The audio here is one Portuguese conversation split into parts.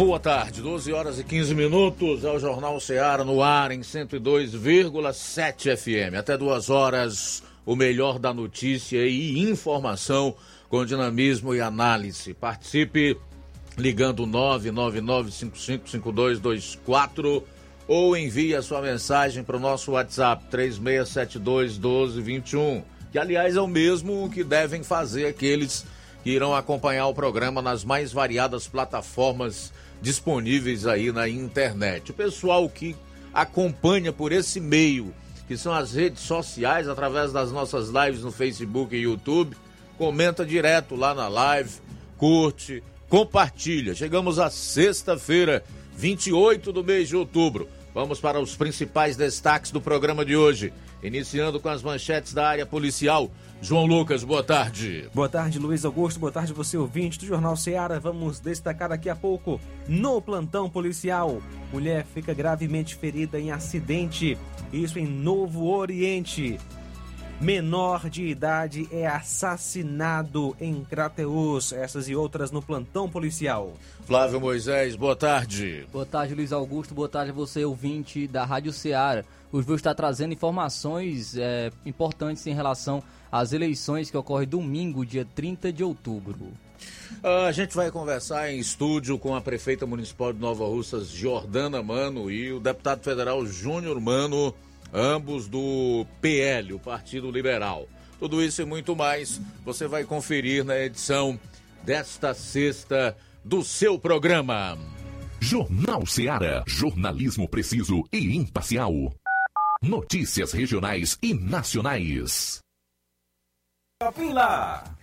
Boa tarde, 12 horas e 15 minutos, é o Jornal Ceará no ar em 102,7 FM. Até duas horas, o melhor da notícia e informação com dinamismo e análise. Participe ligando 999555224 ou envie a sua mensagem para o nosso WhatsApp 36721221, que aliás é o mesmo que devem fazer aqueles que irão acompanhar o programa nas mais variadas plataformas disponíveis aí na internet. O pessoal que acompanha por esse meio, que são as redes sociais, através das nossas lives no Facebook e YouTube, comenta direto lá na live, curte, compartilha. Chegamos à sexta-feira, 28 do mês de outubro. Vamos para os principais destaques do programa de hoje. Iniciando com as manchetes da área policial. João Lucas, boa tarde. Boa tarde, Luiz Augusto. Boa tarde, você ouvinte do Jornal Ceará. Vamos destacar daqui a pouco no plantão policial. Mulher fica gravemente ferida em acidente. Isso em Novo Oriente. Menor de idade é assassinado em Crateus. Essas e outras no plantão policial. Flávio Moisés, boa tarde. Boa tarde, Luiz Augusto. Boa tarde, você ouvinte da Rádio Ceará. O Júlio está trazendo informações é, importantes em relação às eleições que ocorrem domingo, dia 30 de outubro. A gente vai conversar em estúdio com a prefeita municipal de Nova Russas, Jordana Mano, e o deputado federal Júnior Mano, ambos do PL, o Partido Liberal. Tudo isso e muito mais você vai conferir na edição desta sexta do seu programa. Jornal Ceará. Jornalismo preciso e imparcial. Notícias regionais e nacionais. Lá.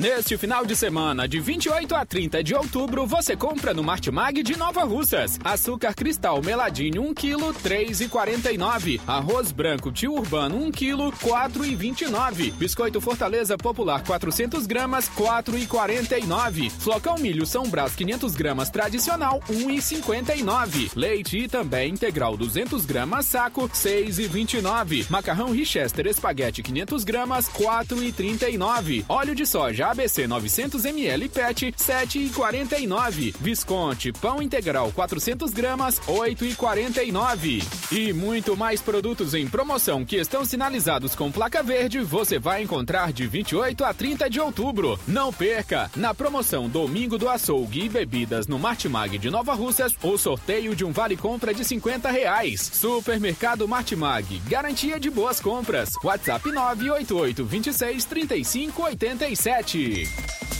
Neste final de semana, de 28 a 30 de outubro, você compra no Martimag de Nova Russas. Açúcar cristal meladinho 1 kg, 3,49. Arroz branco tio urbano 1 kg, 4,29. Biscoito Fortaleza Popular 400 gramas, 4,49. Flocão milho São Brás 500 gramas tradicional, 1,59. Leite e também integral 200 gramas saco, 6,29. Macarrão Richester espaguete 500 gramas, 4,39. Óleo de soja ABC 900 ml PET 7,49. Visconti pão integral 400 gramas 8,49. E muito mais produtos em promoção que estão sinalizados com placa verde você vai encontrar de 28 a 30 de outubro. Não perca! Na promoção Domingo do Açougue e Bebidas no Martimag de Nova Russas, o sorteio de um vale compra de 50 reais. Supermercado Martimag, garantia de boas compras. WhatsApp 988 26 35 87. Norte.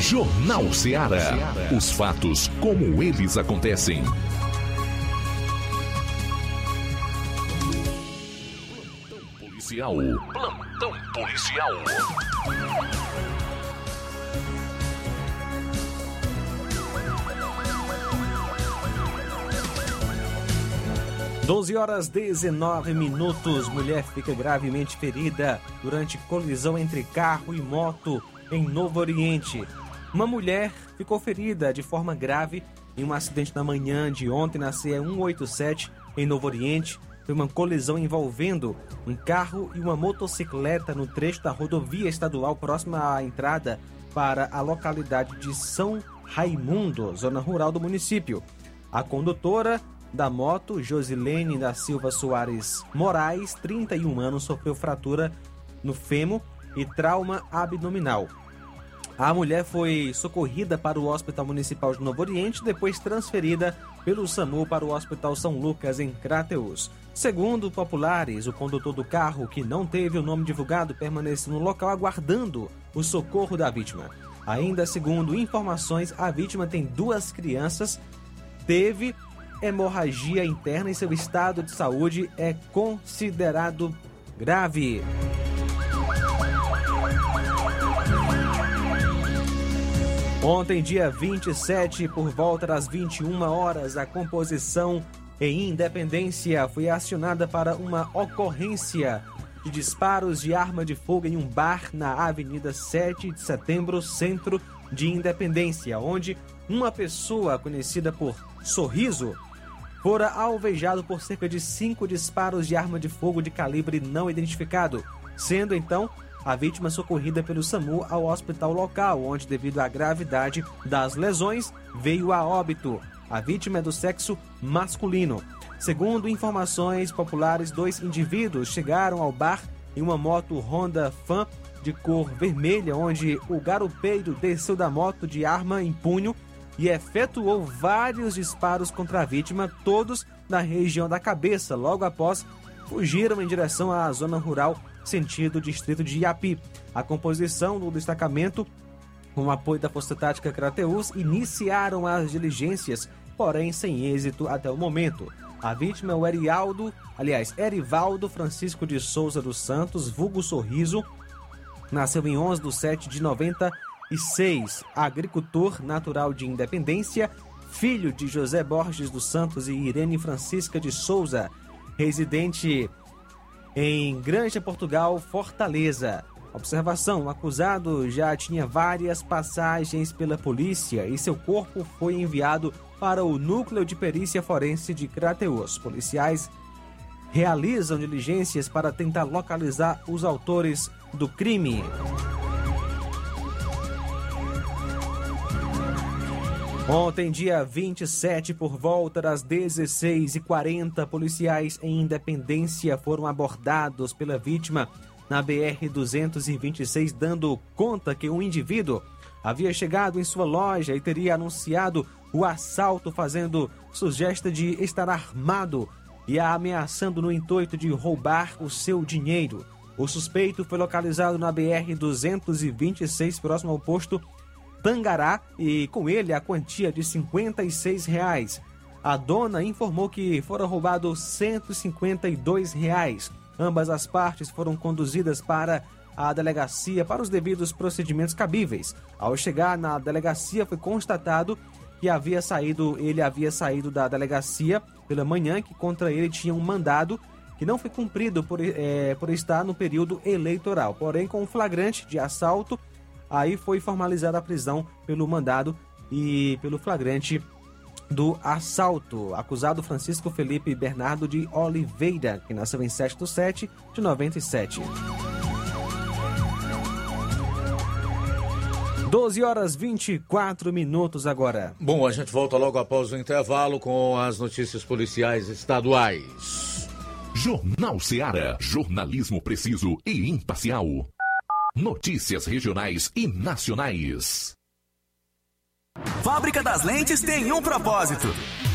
Jornal Ceará. Os fatos como eles acontecem. Plantão policial. Plantão policial. 12 horas 19 minutos. Mulher fica gravemente ferida durante colisão entre carro e moto em Novo Oriente. Uma mulher ficou ferida de forma grave em um acidente na manhã de ontem na CE 187 em Novo Oriente. Foi uma colisão envolvendo um carro e uma motocicleta no trecho da rodovia estadual próxima à entrada para a localidade de São Raimundo, zona rural do município. A condutora da moto, Josilene da Silva Soares Moraes, 31 anos, sofreu fratura no fêmur e trauma abdominal. A mulher foi socorrida para o Hospital Municipal de Novo Oriente, depois transferida pelo SAMU para o Hospital São Lucas, em Crateus. Segundo populares, o condutor do carro, que não teve o nome divulgado, permaneceu no local aguardando o socorro da vítima. Ainda segundo informações, a vítima tem duas crianças, teve hemorragia interna e seu estado de saúde é considerado grave. Ontem, dia 27, por volta das 21 horas, a composição em Independência foi acionada para uma ocorrência de disparos de arma de fogo em um bar na Avenida 7 de Setembro, centro de Independência, onde uma pessoa conhecida por Sorriso fora alvejado por cerca de cinco disparos de arma de fogo de calibre não identificado, sendo então a vítima socorrida pelo SAMU ao hospital local, onde, devido à gravidade das lesões, veio a óbito. A vítima é do sexo masculino. Segundo informações populares, dois indivíduos chegaram ao bar em uma moto Honda Fan de cor vermelha, onde o garupeiro desceu da moto de arma em punho e efetuou vários disparos contra a vítima, todos na região da cabeça. Logo após, fugiram em direção à zona rural, sentido distrito de Iapi. A composição do destacamento, com apoio da Força Tática Crateus, iniciaram as diligências, porém sem êxito até o momento. A vítima é o Erialdo, aliás, Erivaldo Francisco de Souza dos Santos, vulgo Sorriso, nasceu em 11 de 7 de 96, agricultor natural de Independência, filho de José Borges dos Santos e Irene Francisca de Souza, residente em Granja Portugal, Fortaleza. Observação: o acusado já tinha várias passagens pela polícia e seu corpo foi enviado para o Núcleo de Perícia Forense de Crateus. Policiais realizam diligências para tentar localizar os autores do crime. Ontem, dia 27, por volta das 16h40, policiais em Independência foram abordados pela vítima na BR-226, dando conta que um indivíduo havia chegado em sua loja e teria anunciado o assalto, fazendo sugestão de estar armado e a ameaçando no intuito de roubar o seu dinheiro. O suspeito foi localizado na BR-226, próximo ao posto Tangará e com ele a quantia de 56 reais. A dona informou que foram roubados 152 reais. Ambas as partes foram conduzidas para a delegacia para os devidos procedimentos cabíveis. Ao chegar na delegacia foi constatado que havia saído, ele havia saído da delegacia pela manhã que contra ele tinha um mandado que não foi cumprido por, é, por estar no período eleitoral. Porém, com um flagrante de assalto Aí foi formalizada a prisão pelo mandado e pelo flagrante do assalto. Acusado Francisco Felipe Bernardo de Oliveira, que nasceu em 7 de 7 de 97. 12 horas 24 minutos agora. Bom, a gente volta logo após o intervalo com as notícias policiais estaduais. Jornal Seara. Jornalismo preciso e imparcial. Notícias regionais e nacionais. Fábrica das Lentes tem um propósito: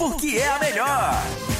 porque é a melhor.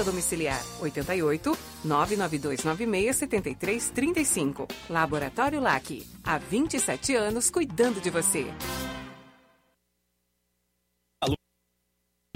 domiciliar 88 99296 7335. Laboratório LAC. Há 27 anos cuidando de você.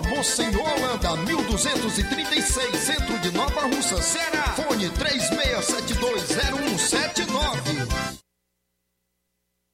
Rua Monsenhor Holanda, 1236, centro de Nova Russa, Ceará. Fone 36720179.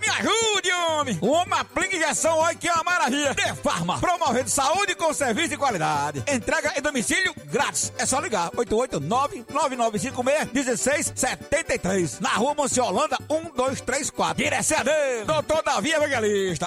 me ajude, homem. Uma aplica injeção, olha que é uma maravilha. De Farma, promovendo saúde com serviço de qualidade. Entrega em domicílio grátis. É só ligar, 889-9956-1673. Na rua Monsiolanda, 1234. Direção a Deus, doutor Davi Evangelista.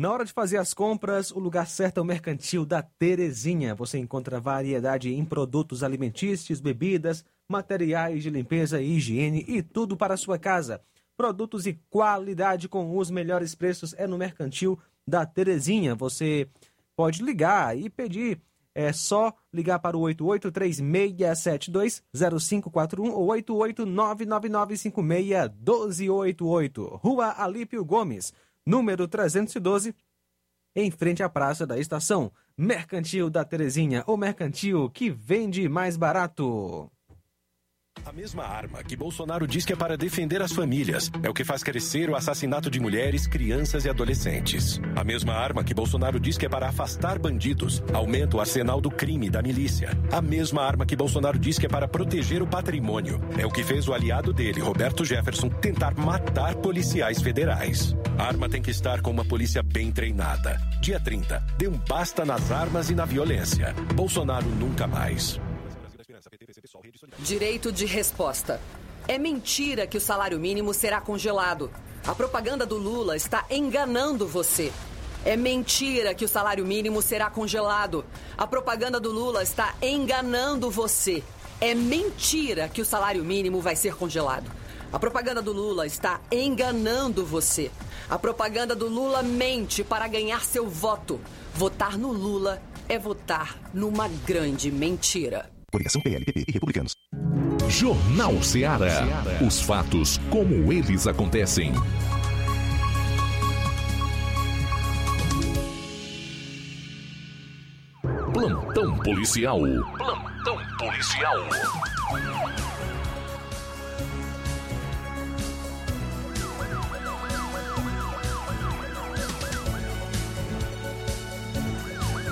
Na hora de fazer as compras, o lugar certo é o Mercantil da Terezinha. Você encontra variedade em produtos alimentícios, bebidas, materiais de limpeza e higiene e tudo para a sua casa. Produtos e qualidade com os melhores preços é no Mercantil da Terezinha. Você pode ligar e pedir. É só ligar para o 8836720541 ou 88999561288. Rua Alípio Gomes número 312, em frente à Praça da Estação. Mercantil da Terezinha, o mercantil que vende mais barato. A mesma arma que Bolsonaro diz que é para defender as famílias é o que faz crescer o assassinato de mulheres, crianças e adolescentes. A mesma arma que Bolsonaro diz que é para afastar bandidos aumenta o arsenal do crime da milícia. A mesma arma que Bolsonaro diz que é para proteger o patrimônio é o que fez o aliado dele, Roberto Jefferson, tentar matar policiais federais. A arma tem que estar com uma polícia bem treinada. Dia 30, dê um basta nas armas e na violência. Bolsonaro nunca mais. Direito de resposta. É mentira que o salário mínimo será congelado. A propaganda do Lula está enganando você. É mentira que o salário mínimo será congelado. A propaganda do Lula está enganando você. É mentira que o salário mínimo vai ser congelado. A propaganda do Lula está enganando você. A propaganda do Lula mente para ganhar seu voto. Votar no Lula é votar numa grande mentira. Coligação PLPP e Republicanos. Jornal Ceará. Os fatos como eles acontecem. Plantão policial. Plantão policial.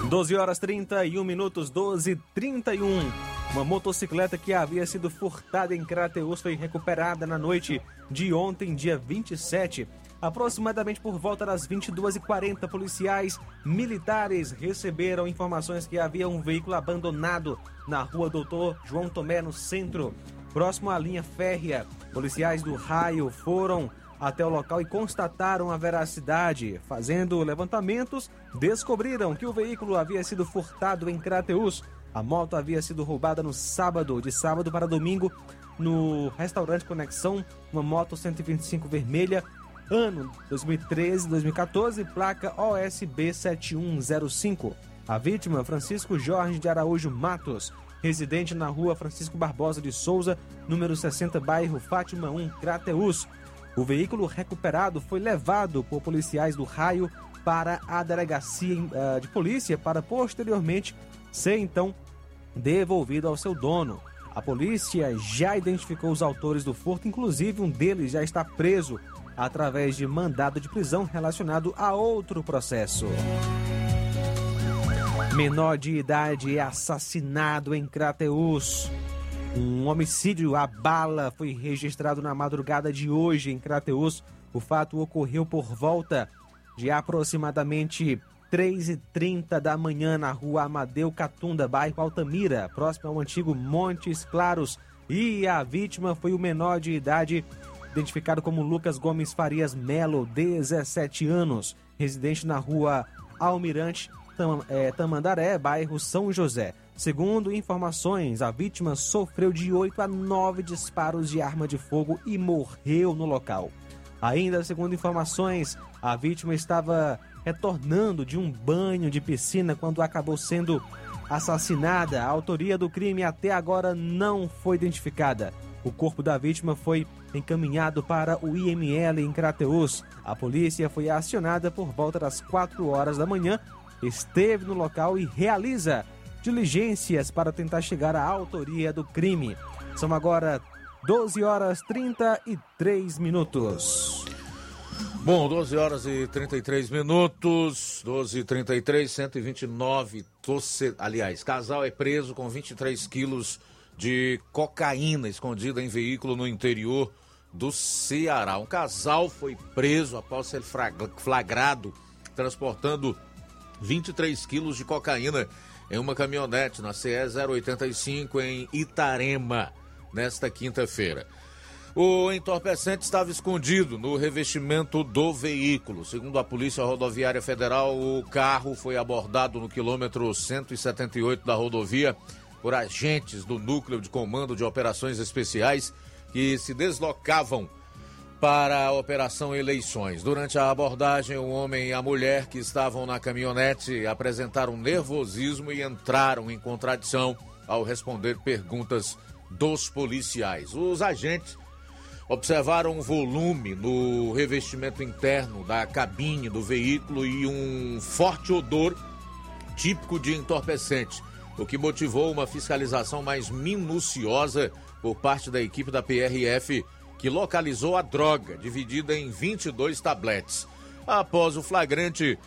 Doze horas 31 minutos, 12 31 Uma motocicleta que havia sido furtada em Crateus foi recuperada na noite de ontem, dia 27. Aproximadamente por volta das 22h40, policiais militares receberam informações que havia um veículo abandonado na rua Doutor João Tomé, no centro, próximo à linha férrea. Policiais do raio foram até o local e constataram a veracidade. Fazendo levantamentos, descobriram que o veículo havia sido furtado em Crateus. A moto havia sido roubada no sábado, de sábado para domingo, no restaurante Conexão, uma moto 125 vermelha, ano 2013-2014, placa OSB 7105. A vítima, Francisco Jorge de Araújo Matos, residente na rua Francisco Barbosa de Souza, número 60, bairro Fátima 1, Crateus. O veículo recuperado foi levado por policiais do raio para a delegacia uh, de polícia para posteriormente ser então devolvido ao seu dono. A polícia já identificou os autores do furto, inclusive um deles já está preso através de mandado de prisão relacionado a outro processo. Menor de idade é assassinado em Crateus. Um homicídio à bala foi registrado na madrugada de hoje em Crateus. O fato ocorreu por volta de aproximadamente 3h30 da manhã na rua Amadeu Catunda, bairro Altamira, próximo ao antigo Montes Claros. E a vítima foi o menor de idade, identificado como Lucas Gomes Farias Melo, 17 anos, residente na rua Almirante Tam, é, Tamandaré, bairro São José. Segundo informações, a vítima sofreu de 8 a 9 disparos de arma de fogo e morreu no local. Ainda segundo informações, a vítima estava retornando de um banho de piscina quando acabou sendo assassinada. A autoria do crime até agora não foi identificada. O corpo da vítima foi encaminhado para o IML em Crateus. A polícia foi acionada por volta das 4 horas da manhã, esteve no local e realiza diligências para tentar chegar à autoria do crime. São agora 12 horas 33 minutos. Bom, 12 horas e 33 minutos, 12 e 33, 129 torce... Aliás, casal é preso com 23 quilos de cocaína escondida em veículo no interior do Ceará. Um casal foi preso após ser flagrado transportando 23 quilos de cocaína em uma caminhonete na CE 085 em Itarema, nesta quinta-feira. O entorpecente estava escondido no revestimento do veículo. Segundo a Polícia Rodoviária Federal, o carro foi abordado no quilômetro 178 da rodovia por agentes do Núcleo de Comando de Operações Especiais que se deslocavam para a Operação Eleições. Durante a abordagem, o homem e a mulher que estavam na caminhonete apresentaram nervosismo e entraram em contradição ao responder perguntas dos policiais. Os agentes observaram um volume no revestimento interno da cabine do veículo e um forte odor típico de entorpecente, o que motivou uma fiscalização mais minuciosa por parte da equipe da PRF, que localizou a droga, dividida em 22 tabletes. Após o flagrante,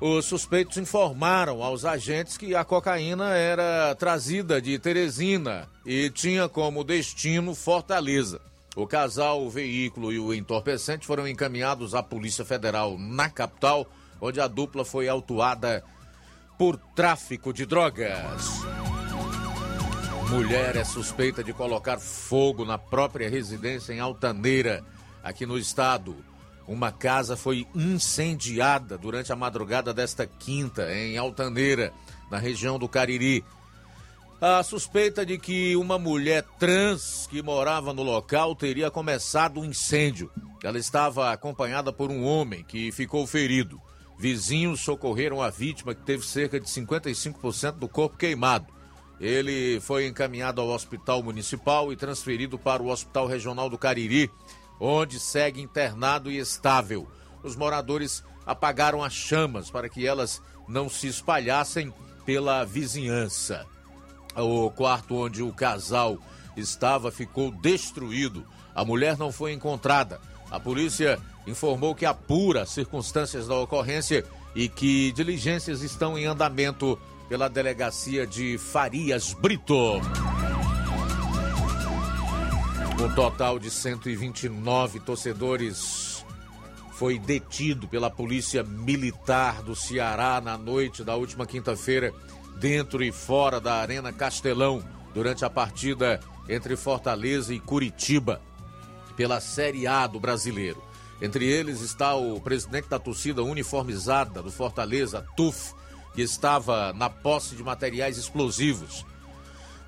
os suspeitos informaram aos agentes que a cocaína era trazida de Teresina e tinha como destino Fortaleza. O casal, o veículo e o entorpecente foram encaminhados à Polícia Federal na capital, onde a dupla foi autuada por tráfico de drogas. Mulher é suspeita de colocar fogo na própria residência em Altaneira, aqui no estado. Uma casa foi incendiada durante a madrugada desta quinta, em Altaneira, na região do Cariri a suspeita de que uma mulher trans que morava no local teria começado o um incêndio. Ela estava acompanhada por um homem que ficou ferido. Vizinhos socorreram a vítima, que teve cerca de 55% do corpo queimado. Ele foi encaminhado ao hospital municipal e transferido para o Hospital Regional do Cariri, onde segue internado e estável. Os moradores apagaram as chamas para que elas não se espalhassem pela vizinhança. O quarto onde o casal estava ficou destruído. A mulher não foi encontrada. A polícia informou que apura as circunstâncias da ocorrência e que diligências estão em andamento pela delegacia de Farias Brito. Um total de 129 torcedores foi detido pela Polícia Militar do Ceará na noite da última quinta-feira dentro e fora da Arena Castelão durante a partida entre Fortaleza e Curitiba pela Série A do Brasileiro. Entre eles está o presidente da torcida uniformizada do Fortaleza, TUF, que estava na posse de materiais explosivos.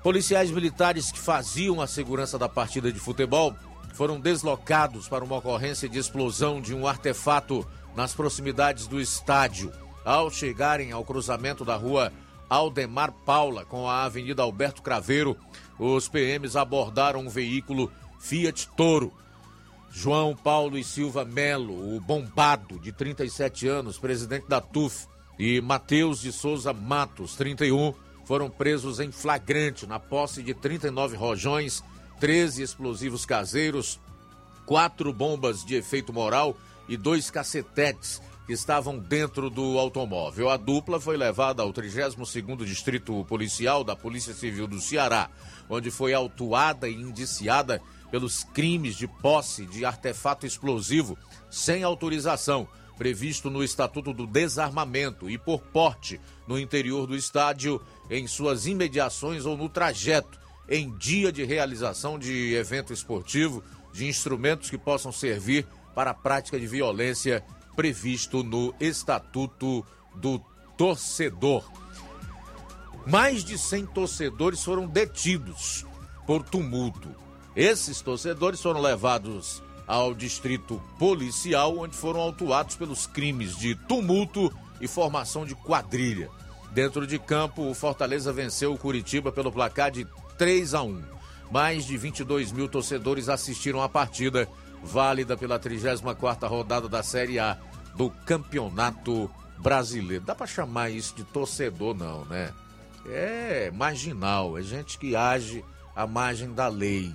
Policiais militares que faziam a segurança da partida de futebol foram deslocados para uma ocorrência de explosão de um artefato nas proximidades do estádio. Ao chegarem ao cruzamento da rua Aldemar Paula com a Avenida Alberto Craveiro, os PMs abordaram um veículo Fiat Toro. João Paulo e Silva Melo, o bombado de 37 anos, presidente da TUF, e Matheus de Souza Matos, 31, foram presos em flagrante na posse de 39 rojões, 13 explosivos caseiros, quatro bombas de efeito moral e dois cacetetes que estavam dentro do automóvel. A dupla foi levada ao 32º Distrito Policial da Polícia Civil do Ceará, onde foi autuada e indiciada pelos crimes de posse de artefato explosivo sem autorização, previsto no Estatuto do Desarmamento, e por porte no interior do estádio, em suas imediações ou no trajeto, em dia de realização de evento esportivo, de instrumentos que possam servir para a prática de violência previsto no Estatuto do Torcedor. Mais de 100 torcedores foram detidos por tumulto. Esses torcedores foram levados ao distrito policial, onde foram autuados pelos crimes de tumulto e formação de quadrilha. Dentro de campo, o Fortaleza venceu o Curitiba pelo placar de 3 a 1. Mais de 22 mil torcedores assistiram à partida válida pela 34ª rodada da Série A do Campeonato Brasileiro. Dá para chamar isso de torcedor não, né? É marginal, é gente que age à margem da lei.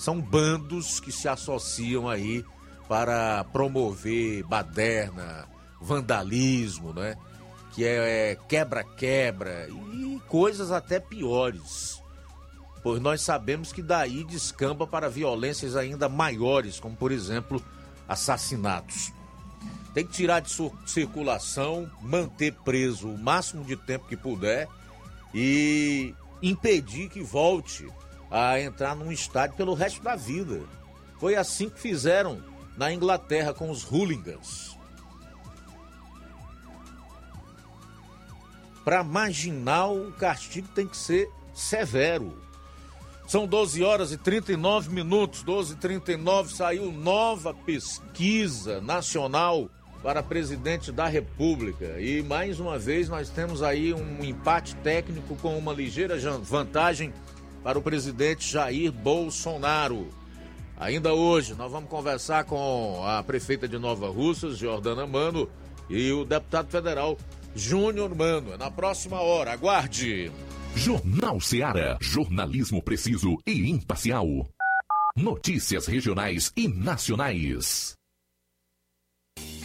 São bandos que se associam aí para promover baderna, vandalismo, né? Que é quebra-quebra e coisas até piores. Pois nós sabemos que daí descamba para violências ainda maiores, como por exemplo assassinatos. Tem que tirar de circulação, manter preso o máximo de tempo que puder e impedir que volte a entrar num estádio pelo resto da vida. Foi assim que fizeram na Inglaterra com os hooligans. Para marginal, o castigo tem que ser severo. São 12 horas e 39 minutos, 12 e 39 saiu nova pesquisa nacional para presidente da República. E mais uma vez nós temos aí um empate técnico com uma ligeira vantagem para o presidente Jair Bolsonaro. Ainda hoje nós vamos conversar com a prefeita de Nova Russas, Jordana Mano, e o deputado federal Júnior Mano. É na próxima hora, aguarde. Jornal Seara. Jornalismo preciso e imparcial. Notícias regionais e nacionais.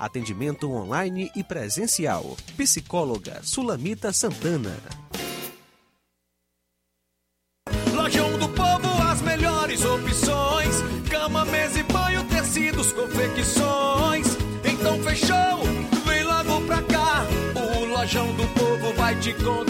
Atendimento online e presencial. Psicóloga Sulamita Santana. Lojão do Povo, as melhores opções: cama, mesa e banho, tecidos, confecções. Então fechou, vem logo pra cá. O Lojão do Povo vai te conquistar.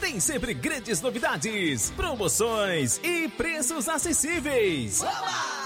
Tem sempre grandes novidades, promoções e preços acessíveis. Oba!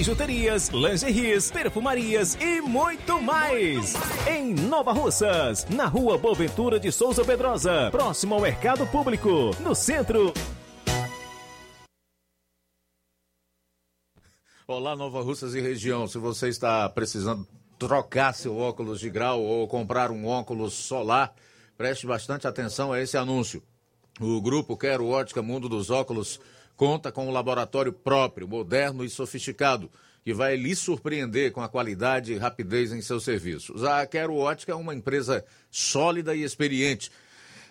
bijuterias, lingeries, perfumarias e muito mais. Em Nova Russas, na rua Boaventura de Souza Pedrosa, próximo ao Mercado Público, no centro. Olá, Nova Russas e região. Se você está precisando trocar seu óculos de grau ou comprar um óculos solar, preste bastante atenção a esse anúncio. O grupo Quero Ótica Mundo dos Óculos conta com um laboratório próprio, moderno e sofisticado, que vai lhe surpreender com a qualidade e rapidez em seus serviços. A Quero Ótica é uma empresa sólida e experiente.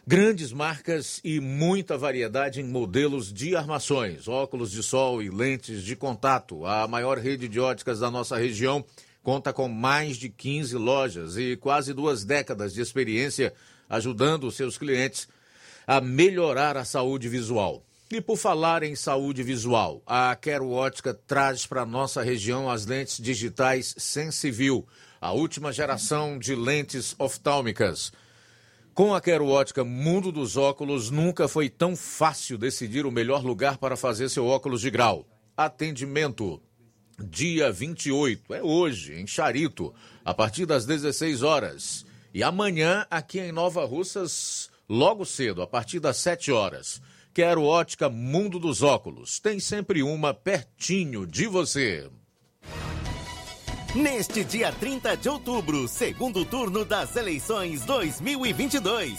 Grandes marcas e muita variedade em modelos de armações, óculos de sol e lentes de contato. A maior rede de óticas da nossa região conta com mais de 15 lojas e quase duas décadas de experiência ajudando seus clientes a melhorar a saúde visual. E por falar em saúde visual, a Quero Ótica traz para nossa região as lentes digitais Sensivil, a última geração de lentes oftálmicas. Com a Quero Ótica Mundo dos Óculos, nunca foi tão fácil decidir o melhor lugar para fazer seu óculos de grau. Atendimento. Dia 28, é hoje, em Charito, a partir das 16 horas. E amanhã, aqui em Nova Russas, logo cedo, a partir das 7 horas. Quero Ótica Mundo dos Óculos. Tem sempre uma pertinho de você. Neste dia 30 de outubro, segundo turno das eleições 2022,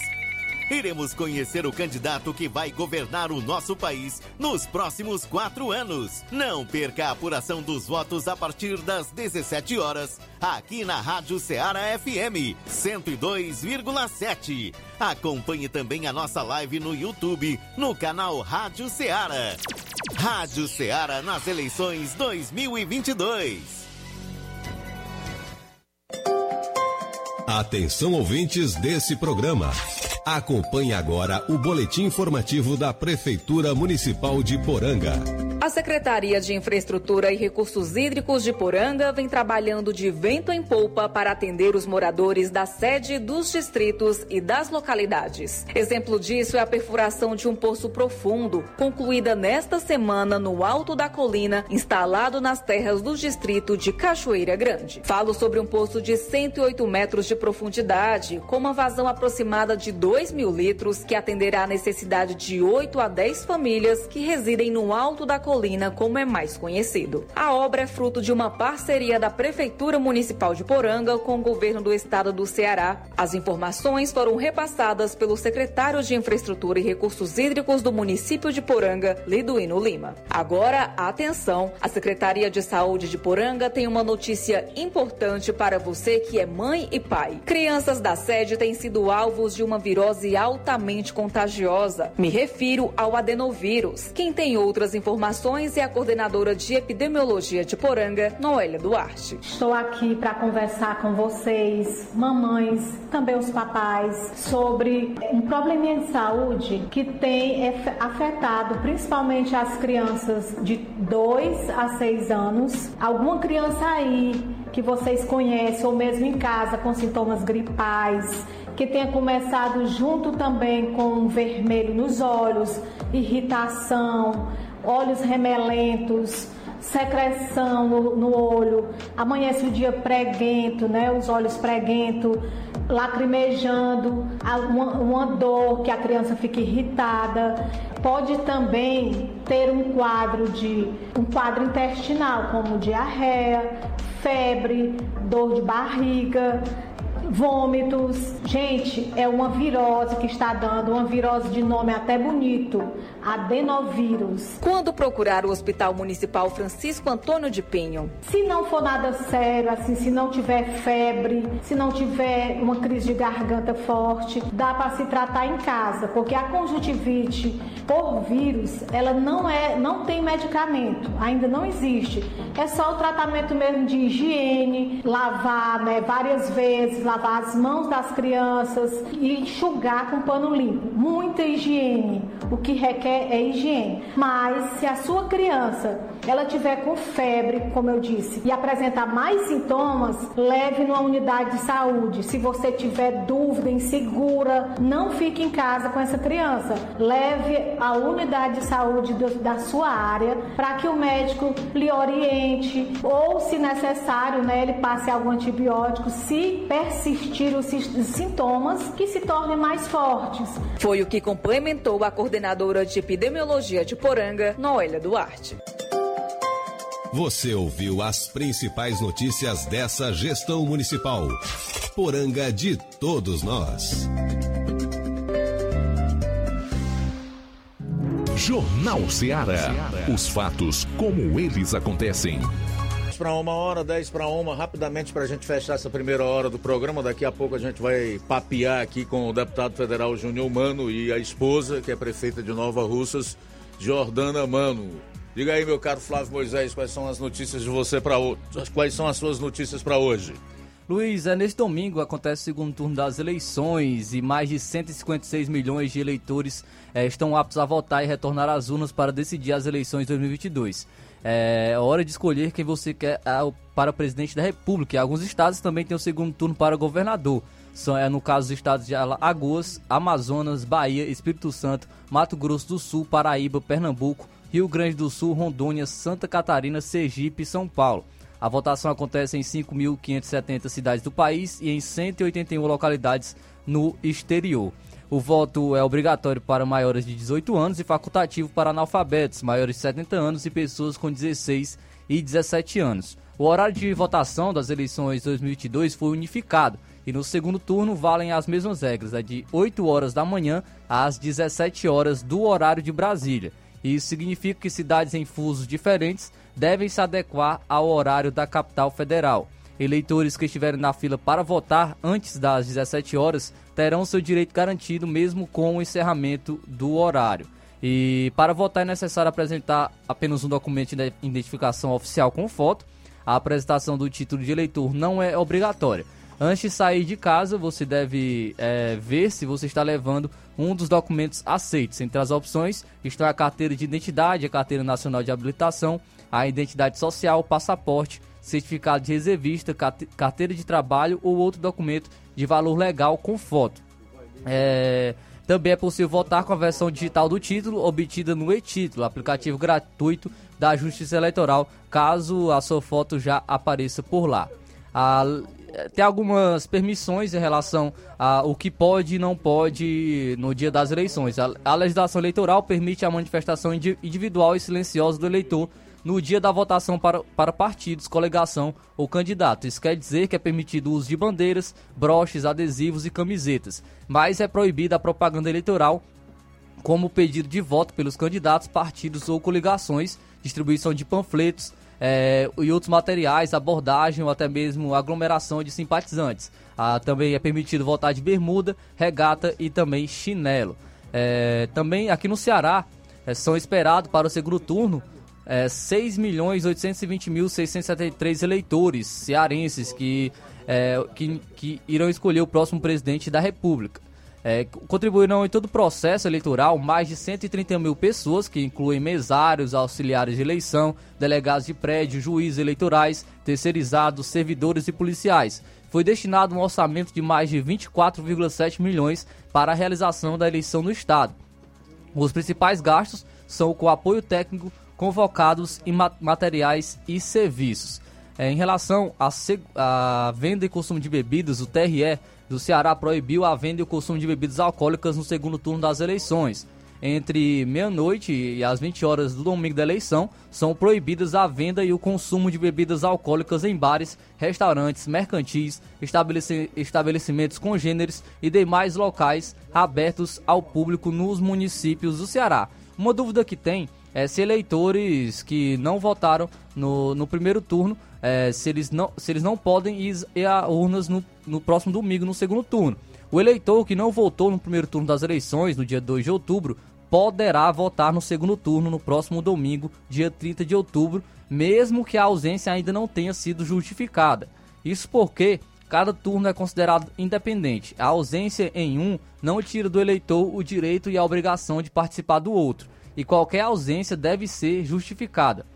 iremos conhecer o candidato que vai governar o nosso país nos próximos quatro anos. Não perca a apuração dos votos a partir das 17 horas, aqui na Rádio Ceará FM 102,7. Acompanhe também a nossa live no YouTube, no canal Rádio Ceará. Rádio Ceará nas eleições 2022. Atenção ouvintes desse programa. Acompanhe agora o boletim informativo da Prefeitura Municipal de Poranga. A Secretaria de Infraestrutura e Recursos Hídricos de Poranga vem trabalhando de vento em polpa para atender os moradores da sede dos distritos e das localidades. Exemplo disso é a perfuração de um poço profundo, concluída nesta semana no alto da colina, instalado nas terras do distrito de Cachoeira Grande. Falo sobre um poço de 108 metros de profundidade, com uma vazão aproximada de 2 mil litros, que atenderá a necessidade de 8 a 10 famílias que residem no alto da colina, como é mais conhecido. A obra é fruto de uma parceria da Prefeitura Municipal de Poranga com o governo do estado do Ceará. As informações foram repassadas pelo secretário de Infraestrutura e Recursos Hídricos do município de Poranga, Liduíno Lima. Agora, atenção, a Secretaria de Saúde de Poranga tem uma notícia importante para você que é mãe e pai. Crianças da sede têm sido alvos de uma virose altamente contagiosa. Me refiro ao adenovírus. Quem tem outras informações é a coordenadora de epidemiologia de Poranga, Noélia Duarte. Estou aqui para conversar com vocês, mamães, também os papais, sobre um probleminha de saúde que tem afetado principalmente as crianças de 2 a 6 anos. Alguma criança aí que vocês conhecem ou mesmo em casa com sintomas gripais, que tenha começado junto também com vermelho nos olhos, irritação, olhos remelentos, secreção no, no olho, amanhece o dia preguento, né? Os olhos preguento, lacrimejando, uma, uma dor que a criança fica irritada. Pode também ter um quadro de um quadro intestinal, como diarreia, febre, dor de barriga, vômitos. Gente, é uma virose que está dando, uma virose de nome até bonito, adenovírus. Quando procurar o Hospital Municipal Francisco Antônio de Pinho? Se não for nada sério, assim, se não tiver febre, se não tiver uma crise de garganta forte, dá para se tratar em casa, porque a conjuntivite por vírus, ela não é, não tem medicamento, ainda não existe. É só o tratamento mesmo de higiene, lavar, né, várias vezes, lavar as mãos das crianças e enxugar com pano limpo. Muita higiene. O que requer é higiene. Mas se a sua criança ela tiver com febre, como eu disse, e apresentar mais sintomas, leve numa unidade de saúde. Se você tiver dúvida, insegura, não fique em casa com essa criança. Leve a unidade de saúde do, da sua área para que o médico lhe oriente ou, se necessário, né, ele passe algum antibiótico se persistir os sintomas que se tornem mais fortes. Foi o que complementou a coordenadora de epidemiologia de Poranga, Noélia Duarte. Você ouviu as principais notícias dessa gestão municipal. Poranga de todos nós. Jornal Ceará. Os fatos como eles acontecem. Para uma hora, 10 para uma, rapidamente para a gente fechar essa primeira hora do programa. Daqui a pouco a gente vai papear aqui com o deputado federal Júnior Mano e a esposa, que é prefeita de Nova Russas, Jordana Mano. Diga aí, meu caro Flávio Moisés, quais são as notícias de você para hoje? Quais são as suas notícias para hoje? Luiz, é, neste domingo acontece o segundo turno das eleições e mais de 156 milhões de eleitores é, estão aptos a votar e retornar às urnas para decidir as eleições de 2022. É hora de escolher quem você quer para presidente da República. E alguns estados também têm o segundo turno para governador. São, é, no caso, os estados de Alagoas, Amazonas, Bahia, Espírito Santo, Mato Grosso do Sul, Paraíba, Pernambuco, Rio Grande do Sul, Rondônia, Santa Catarina, Sergipe e São Paulo. A votação acontece em 5.570 cidades do país e em 181 localidades no exterior. O voto é obrigatório para maiores de 18 anos e facultativo para analfabetos, maiores de 70 anos e pessoas com 16 e 17 anos. O horário de votação das eleições 2022 foi unificado e no segundo turno valem as mesmas regras, é de 8 horas da manhã às 17 horas do horário de Brasília. Isso significa que cidades em fusos diferentes devem se adequar ao horário da capital federal. Eleitores que estiverem na fila para votar antes das 17 horas terão seu direito garantido mesmo com o encerramento do horário. E para votar é necessário apresentar apenas um documento de identificação oficial com foto. A apresentação do título de eleitor não é obrigatória. Antes de sair de casa, você deve é, ver se você está levando um dos documentos aceitos. Entre as opções estão a carteira de identidade, a carteira nacional de habilitação, a identidade social, passaporte, certificado de reservista, carteira de trabalho ou outro documento de valor legal com foto. É, também é possível votar com a versão digital do título obtida no e-título, aplicativo gratuito da Justiça Eleitoral, caso a sua foto já apareça por lá. A tem algumas permissões em relação ao que pode e não pode no dia das eleições. A, a legislação eleitoral permite a manifestação individual e silenciosa do eleitor no dia da votação para, para partidos, coligação ou candidato. Isso quer dizer que é permitido o uso de bandeiras, broches, adesivos e camisetas, mas é proibida a propaganda eleitoral como pedido de voto pelos candidatos, partidos ou coligações, distribuição de panfletos, é, e outros materiais, abordagem ou até mesmo aglomeração de simpatizantes. Ah, também é permitido votar de bermuda, regata e também chinelo. É, também aqui no Ceará é, são esperados para o segundo turno é, 6.820.673 eleitores cearenses que, é, que, que irão escolher o próximo presidente da República. É, contribuirão em todo o processo eleitoral mais de 130 mil pessoas, que incluem mesários, auxiliares de eleição, delegados de prédio, juízes eleitorais, terceirizados, servidores e policiais. Foi destinado um orçamento de mais de 24,7 milhões para a realização da eleição no Estado. Os principais gastos são com apoio técnico, convocados e materiais e serviços. É, em relação à venda e consumo de bebidas, o TRE do Ceará proibiu a venda e o consumo de bebidas alcoólicas no segundo turno das eleições. Entre meia-noite e as 20 horas do domingo da eleição, são proibidas a venda e o consumo de bebidas alcoólicas em bares, restaurantes, mercantis, estabelecimentos congêneres e demais locais abertos ao público nos municípios do Ceará. Uma dúvida que tem é se eleitores que não votaram no, no primeiro turno, é, se, eles não, se eles não podem ir, ir a urnas no, no próximo domingo, no segundo turno. O eleitor que não votou no primeiro turno das eleições, no dia 2 de outubro, poderá votar no segundo turno no próximo domingo, dia 30 de outubro, mesmo que a ausência ainda não tenha sido justificada. Isso porque cada turno é considerado independente. A ausência em um não tira do eleitor o direito e a obrigação de participar do outro, e qualquer ausência deve ser justificada.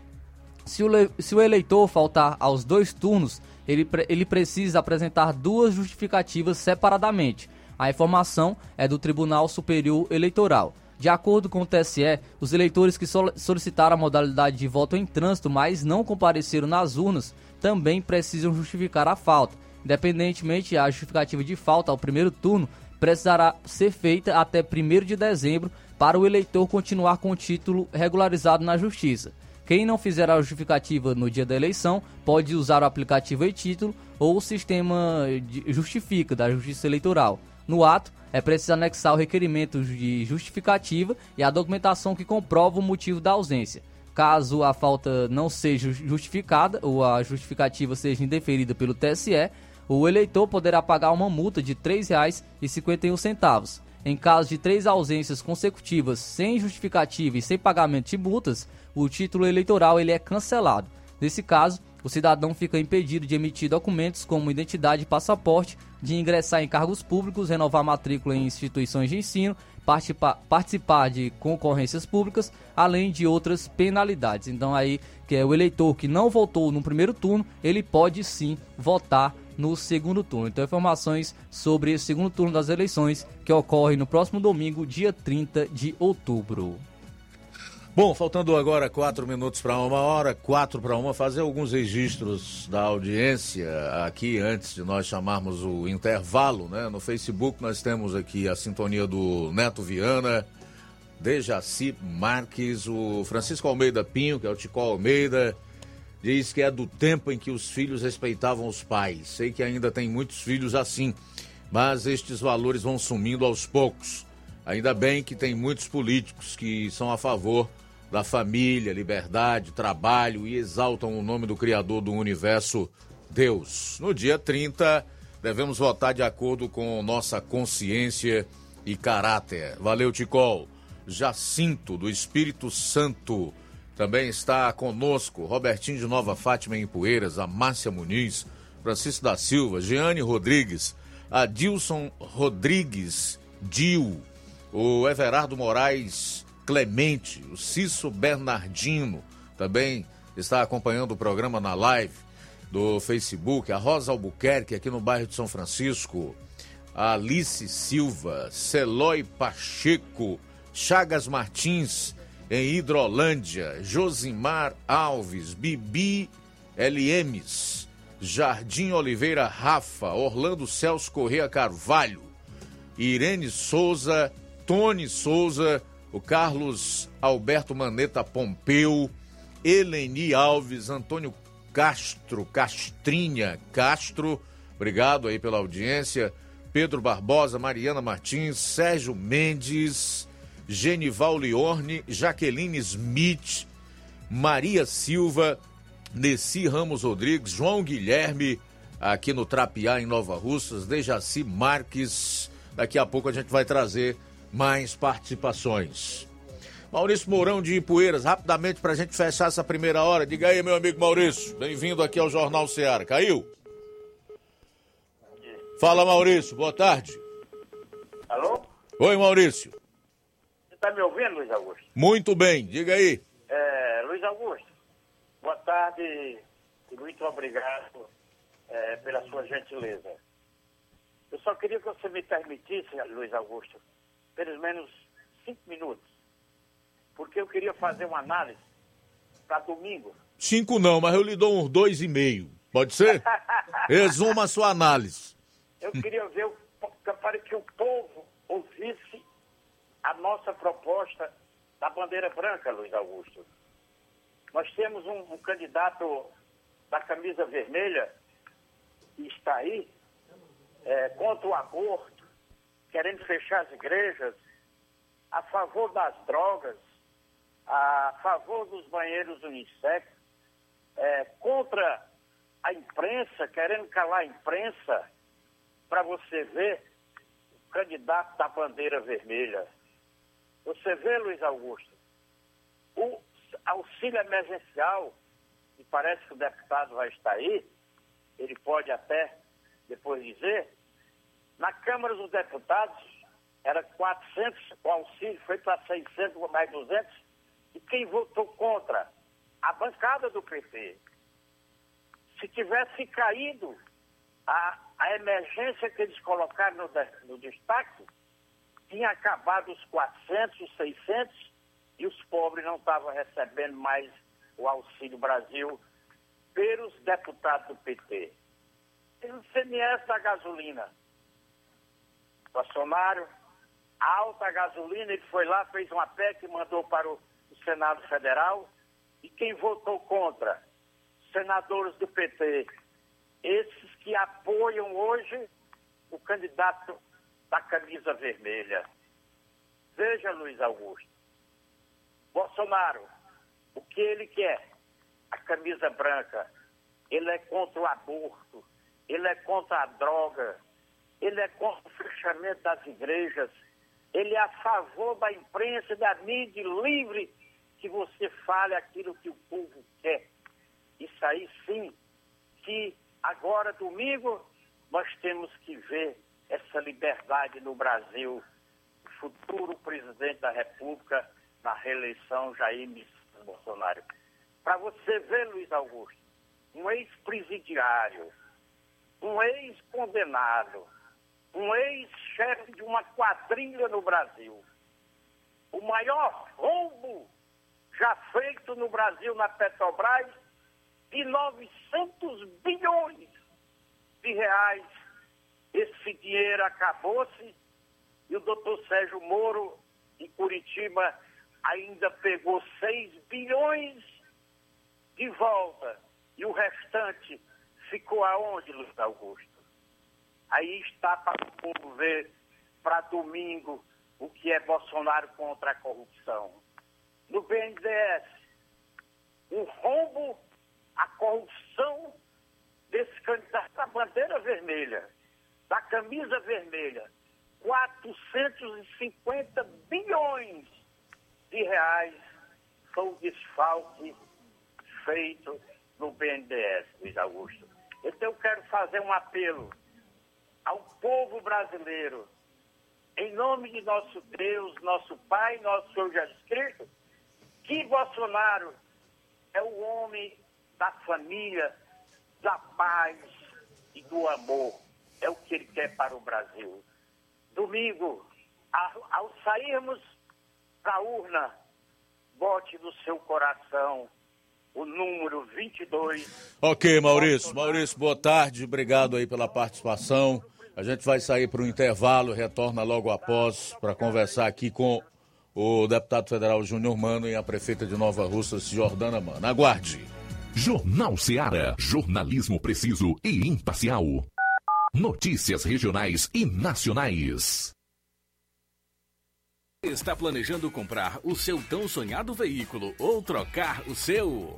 Se o, se o eleitor faltar aos dois turnos, ele, ele precisa apresentar duas justificativas separadamente. A informação é do Tribunal Superior Eleitoral. De acordo com o TSE, os eleitores que solicitaram a modalidade de voto em trânsito, mas não compareceram nas urnas, também precisam justificar a falta. Independentemente, a justificativa de falta ao primeiro turno precisará ser feita até 1 de dezembro para o eleitor continuar com o título regularizado na Justiça. Quem não fizer a justificativa no dia da eleição pode usar o aplicativo e título ou o sistema Justifica da Justiça Eleitoral. No ato, é preciso anexar o requerimento de justificativa e a documentação que comprova o motivo da ausência. Caso a falta não seja justificada ou a justificativa seja indeferida pelo TSE, o eleitor poderá pagar uma multa de R$ 3,51. Em caso de três ausências consecutivas sem justificativa e sem pagamento de multas, o título eleitoral ele é cancelado. Nesse caso, o cidadão fica impedido de emitir documentos como identidade e passaporte, de ingressar em cargos públicos, renovar matrícula em instituições de ensino, participar, participar de concorrências públicas, além de outras penalidades. Então aí, que é o eleitor que não votou no primeiro turno, ele pode sim votar no segundo turno. Então, informações sobre o segundo turno das eleições que ocorre no próximo domingo, dia 30 de outubro. Bom, faltando agora quatro minutos para uma hora, quatro para uma, fazer alguns registros da audiência aqui antes de nós chamarmos o intervalo, né? No Facebook nós temos aqui a sintonia do Neto Viana, Dejaci Marques, o Francisco Almeida Pinho, que é o Tico Almeida, diz que é do tempo em que os filhos respeitavam os pais. Sei que ainda tem muitos filhos assim, mas estes valores vão sumindo aos poucos. Ainda bem que tem muitos políticos que são a favor da família, liberdade, trabalho e exaltam o nome do Criador do universo, Deus. No dia 30, devemos votar de acordo com nossa consciência e caráter. Valeu, Ticol. Jacinto, do Espírito Santo, também está conosco. Robertinho de Nova Fátima em Poeiras, a Márcia Muniz, Francisco da Silva, Jeane Rodrigues, Adilson Rodrigues, Dil, o Everardo Moraes Clemente, o Cício Bernardino também está acompanhando o programa na live do Facebook, a Rosa Albuquerque aqui no bairro de São Francisco, a Alice Silva, Celói Pacheco, Chagas Martins em Hidrolândia, Josimar Alves, Bibi LMs, Jardim Oliveira Rafa, Orlando Celso Correia Carvalho, Irene Souza, Tony Souza, o Carlos Alberto Maneta Pompeu, Eleni Alves, Antônio Castro, Castrinha Castro, obrigado aí pela audiência, Pedro Barbosa, Mariana Martins, Sérgio Mendes, Genival Liorne, Jaqueline Smith, Maria Silva, Nessi Ramos Rodrigues, João Guilherme, aqui no Trapiá, em Nova Russas, Dejaci Marques. Daqui a pouco a gente vai trazer mais participações. Maurício Mourão de Ipueiras, rapidamente para a gente fechar essa primeira hora. Diga aí, meu amigo Maurício. Bem-vindo aqui ao Jornal Ceará. Caiu? Fala, Maurício. Boa tarde. Alô? Oi, Maurício. Está me ouvindo, Luiz Augusto? Muito bem. Diga aí. É, Luiz Augusto, boa tarde e muito obrigado é, pela sua gentileza. Eu só queria que você me permitisse, Luiz Augusto, pelo menos cinco minutos, porque eu queria fazer uma análise para domingo. Cinco não, mas eu lhe dou uns dois e meio. Pode ser? Resuma a sua análise. Eu queria ver para que o povo nossa proposta da bandeira branca, Luiz Augusto. Nós temos um, um candidato da camisa vermelha que está aí é, contra o aborto, querendo fechar as igrejas, a favor das drogas, a favor dos banheiros unissex, é, contra a imprensa, querendo calar a imprensa, para você ver o candidato da bandeira vermelha. Você vê, Luiz Augusto, o auxílio emergencial, e parece que o deputado vai estar aí, ele pode até depois dizer, na Câmara dos Deputados era 400, o auxílio foi para 600, mais 200, e quem votou contra? A bancada do PT. Se tivesse caído a, a emergência que eles colocaram no, no destaque, tinha acabado os 400, os 600, e os pobres não estavam recebendo mais o Auxílio Brasil pelos deputados do PT. E o CMS da gasolina. Bolsonaro, alta gasolina, ele foi lá, fez uma PEC mandou para o Senado Federal. E quem votou contra? Senadores do PT. Esses que apoiam hoje o candidato da camisa vermelha. Veja, Luiz Augusto. Bolsonaro, o que ele quer? A camisa branca. Ele é contra o aborto, ele é contra a droga, ele é contra o fechamento das igrejas, ele é a favor da imprensa e da mídia livre que você fale aquilo que o povo quer. Isso aí sim, que agora, domingo, nós temos que ver essa liberdade no Brasil. O futuro presidente da República na reeleição, Jair Bolsonaro. Para você ver, Luiz Augusto, um ex-presidiário, um ex-condenado, um ex-chefe de uma quadrilha no Brasil. O maior roubo já feito no Brasil na Petrobras de 900 bilhões de reais. Esse dinheiro acabou-se e o doutor Sérgio Moro, em Curitiba, ainda pegou 6 bilhões de volta. E o restante ficou aonde, Luiz Augusto? Aí está para o povo ver para domingo o que é Bolsonaro contra a corrupção. No BNDES, o rombo, a corrupção desse candidato da bandeira vermelha, da camisa vermelha, 450 bilhões de reais foi o desfalque feito no BNDES, Luiz Augusto. Então eu quero fazer um apelo ao povo brasileiro, em nome de nosso Deus, nosso Pai, nosso Senhor Jesus Cristo, que Bolsonaro é o homem da família, da paz e do amor. É o que ele quer para o Brasil. Domingo, ao, ao sairmos da urna, bote no seu coração o número 22. Ok, Maurício. Maurício, boa tarde. Obrigado aí pela participação. A gente vai sair para um intervalo, retorna logo após para conversar aqui com o deputado federal Júnior Mano e a prefeita de Nova Russas, Jordana Mano. Aguarde. Jornal Seara. Jornalismo preciso e imparcial. Notícias regionais e nacionais. Está planejando comprar o seu tão sonhado veículo ou trocar o seu?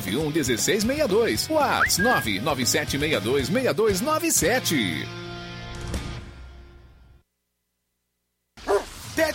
3691 1662. WhatsApp 99762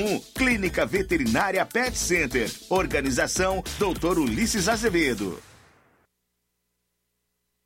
9816584 01. Clínica Veterinária Pet Center. Organização Dr. Ulisses Azevedo.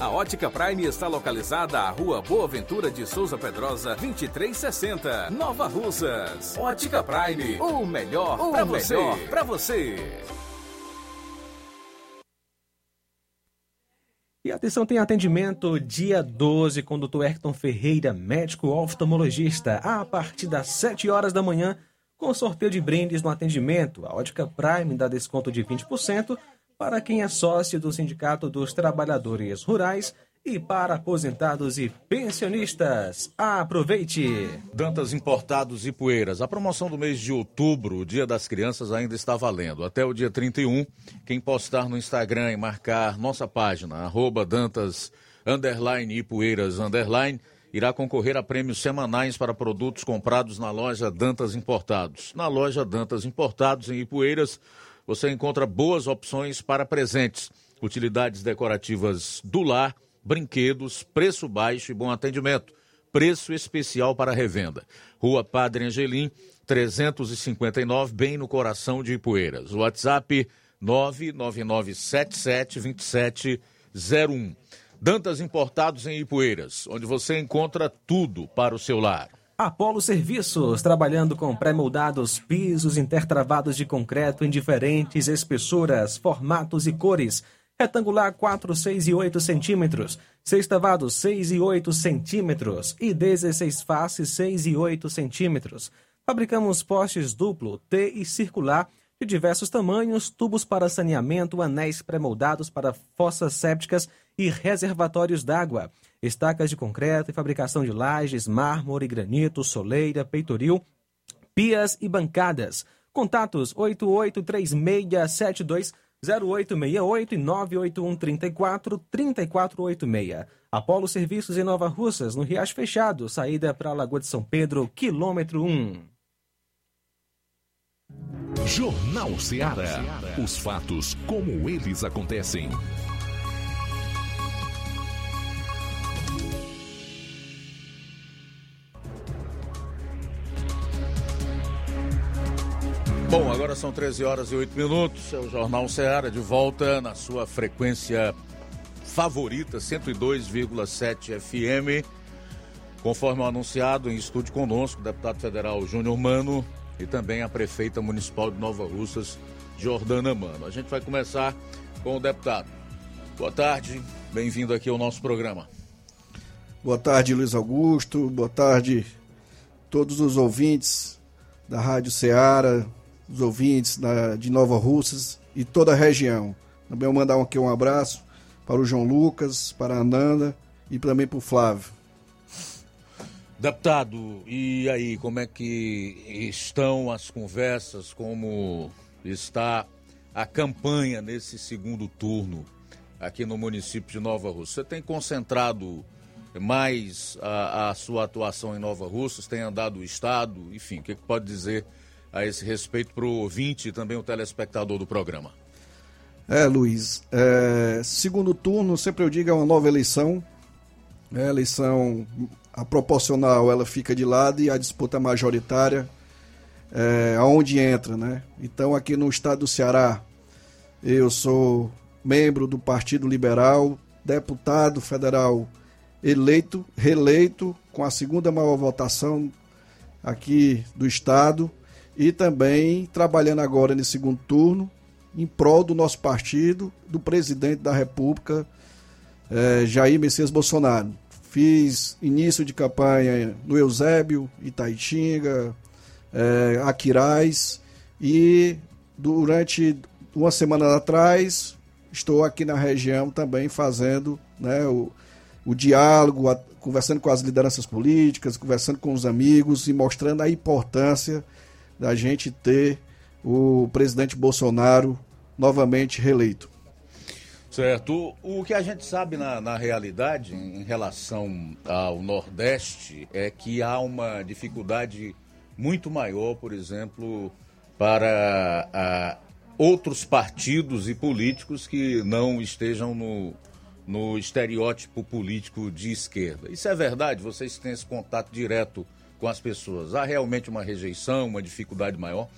A Ótica Prime está localizada à Rua Boa Ventura de Souza Pedrosa, 2360, Nova Russas. Ótica Prime, o melhor para você. Pra você. E atenção, tem atendimento dia 12 com o Dr. Ayrton Ferreira, médico oftalmologista, a partir das 7 horas da manhã, com sorteio de brindes no atendimento. A Ótica Prime dá desconto de 20% para quem é sócio do Sindicato dos Trabalhadores Rurais e para aposentados e pensionistas. Aproveite! Dantas Importados e Poeiras. A promoção do mês de outubro, o Dia das Crianças, ainda está valendo. Até o dia 31, quem postar no Instagram e marcar nossa página, arroba Dantas underline Poeiras underline, irá concorrer a prêmios semanais para produtos comprados na loja Dantas Importados. Na loja Dantas Importados, em Ipueiras, você encontra boas opções para presentes, utilidades decorativas do lar, brinquedos, preço baixo e bom atendimento. Preço especial para revenda. Rua Padre Angelim, 359, bem no coração de Ipueiras. WhatsApp 999772701. Dantas Importados em Ipueiras, onde você encontra tudo para o seu lar. Apolo Serviços, trabalhando com pré-moldados, pisos intertravados de concreto em diferentes espessuras, formatos e cores. Retangular 4, 6 e 8 centímetros. Sextavado 6 e 8 centímetros. E 16 faces 6 e 8 centímetros. Fabricamos postes duplo, T e circular de diversos tamanhos, tubos para saneamento, anéis pré-moldados para fossas sépticas e reservatórios d'água, estacas de concreto e fabricação de lajes, mármore, granito, soleira, peitoril, pias e bancadas. Contatos 883672 0868 e 981 34 3486. Apolo Serviços em Nova Russas, no Riacho Fechado, saída para a Lagoa de São Pedro, quilômetro 1. Jornal Ceará. Os fatos como eles acontecem. Bom, agora são 13 horas e 8 minutos. É o Jornal Ceará de volta na sua frequência favorita, 102,7 FM. Conforme anunciado, em estúdio conosco, o deputado federal Júnior Mano e também a prefeita municipal de Nova Russas, Jordana Mano. A gente vai começar com o deputado. Boa tarde, bem-vindo aqui ao nosso programa. Boa tarde, Luiz Augusto. Boa tarde, todos os ouvintes da Rádio Ceará, os ouvintes da, de Nova Russas e toda a região. Também eu mandar aqui um abraço para o João Lucas, para a Ananda e também para o Flávio. Deputado, e aí, como é que estão as conversas, como está a campanha nesse segundo turno aqui no município de Nova Rússia? Você tem concentrado mais a, a sua atuação em Nova Russas, tem andado o Estado, enfim, o que, que pode dizer a esse respeito para o ouvinte e também o telespectador do programa? É, Luiz, é, segundo turno, sempre eu digo, é uma nova eleição. É, a eleição, a proporcional, ela fica de lado e a disputa majoritária, é, aonde entra, né? Então, aqui no estado do Ceará, eu sou membro do Partido Liberal, deputado federal eleito, reeleito, com a segunda maior votação aqui do estado e também trabalhando agora nesse segundo turno em prol do nosso partido, do presidente da República, eh, Jair Messias Bolsonaro. Fiz início de campanha no Eusébio, Itaitinga, eh, Aquiraz e durante uma semana atrás estou aqui na região também fazendo né, o, o diálogo, a, conversando com as lideranças políticas, conversando com os amigos e mostrando a importância da gente ter o presidente Bolsonaro novamente reeleito. Certo. O, que a gente sabe na, na realidade em relação ao Nordeste é que há uma dificuldade muito maior, por exemplo, para a, outros partidos e políticos que não estejam no, no estereótipo político de esquerda. Isso é verdade? Vocês têm esse contato direto com as pessoas. Há realmente uma rejeição, uma dificuldade maior?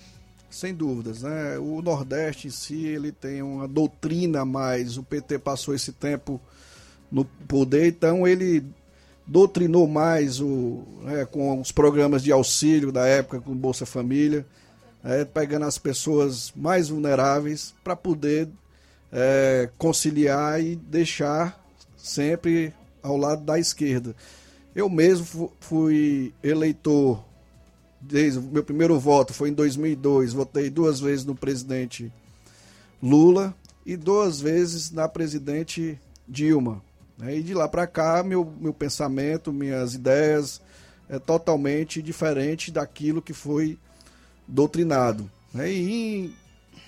Sem dúvidas, né? O Nordeste em si, ele tem uma doutrina mais. O PT passou esse tempo no poder, então ele doutrinou mais o, né, com os programas de auxílio da época, com Bolsa Família, é, pegando as pessoas mais vulneráveis para poder é, conciliar e deixar sempre ao lado da esquerda. Eu mesmo fui eleitor, desde o meu primeiro voto foi em 2002, votei duas vezes no presidente Lula e duas vezes na presidente Dilma. Né? E de lá para cá, meu, meu pensamento, minhas ideias é totalmente diferente daquilo que foi doutrinado. Né? E em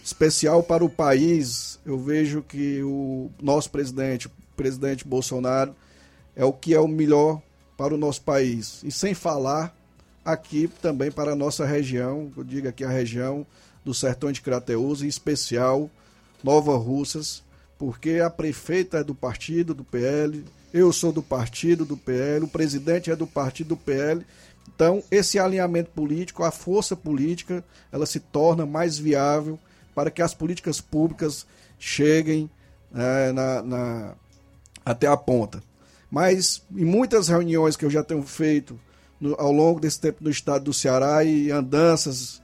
especial para o país, eu vejo que o nosso presidente, o presidente Bolsonaro, é o que é o melhor para o nosso país. E sem falar aqui também para a nossa região, eu digo aqui a região do Sertão de Crateús, em especial Nova Russas, porque a prefeita é do partido do PL, eu sou do partido do PL, o presidente é do partido do PL. Então, esse alinhamento político, a força política, ela se torna mais viável para que as políticas públicas cheguem é, na, na, até a ponta. Mas em muitas reuniões que eu já tenho feito no, ao longo desse tempo no estado do Ceará e andanças,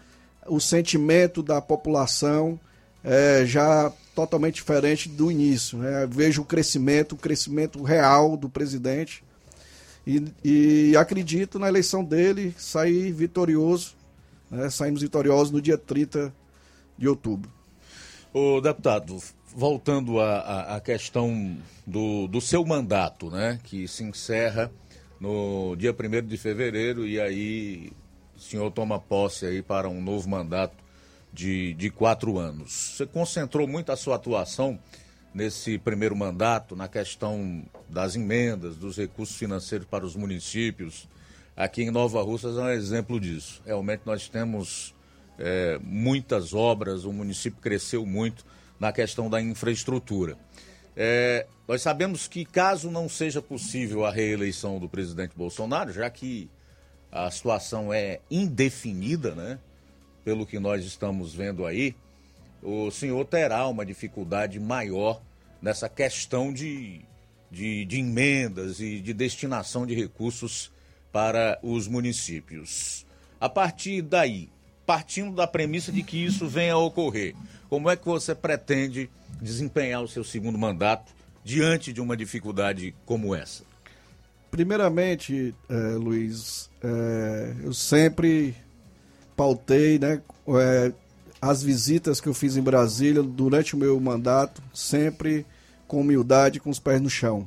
o sentimento da população é já totalmente diferente do início. Né? Vejo o crescimento, o crescimento real do presidente e, e acredito na eleição dele sair vitorioso. Né? Saímos vitoriosos no dia 30 de outubro. O deputado, voltando à, questão do, do seu mandato, né, que se encerra no dia 1 de fevereiro e aí o senhor toma posse aí para um novo mandato de, de quatro anos. Você concentrou muito a sua atuação nesse primeiro mandato na questão das emendas, dos recursos financeiros para os municípios. Aqui em Nova Russas é um exemplo disso. Realmente nós temos é, muitas obras, o município cresceu muito na questão da infraestrutura. É, nós sabemos que, caso não seja possível a reeleição do presidente Bolsonaro, já que a situação é indefinida, né? Pelo que nós estamos vendo aí, o senhor terá uma dificuldade maior nessa questão de, de, de emendas e de destinação de recursos para os municípios. A partir daí, partindo da premissa de que isso venha a ocorrer, como é que você pretende desempenhar o seu segundo mandato diante de uma dificuldade como essa? Primeiramente, é, Luiz, é, eu sempre pautei né, é, as visitas que eu fiz em Brasília durante o meu mandato, sempre com humildade, com os pés no chão.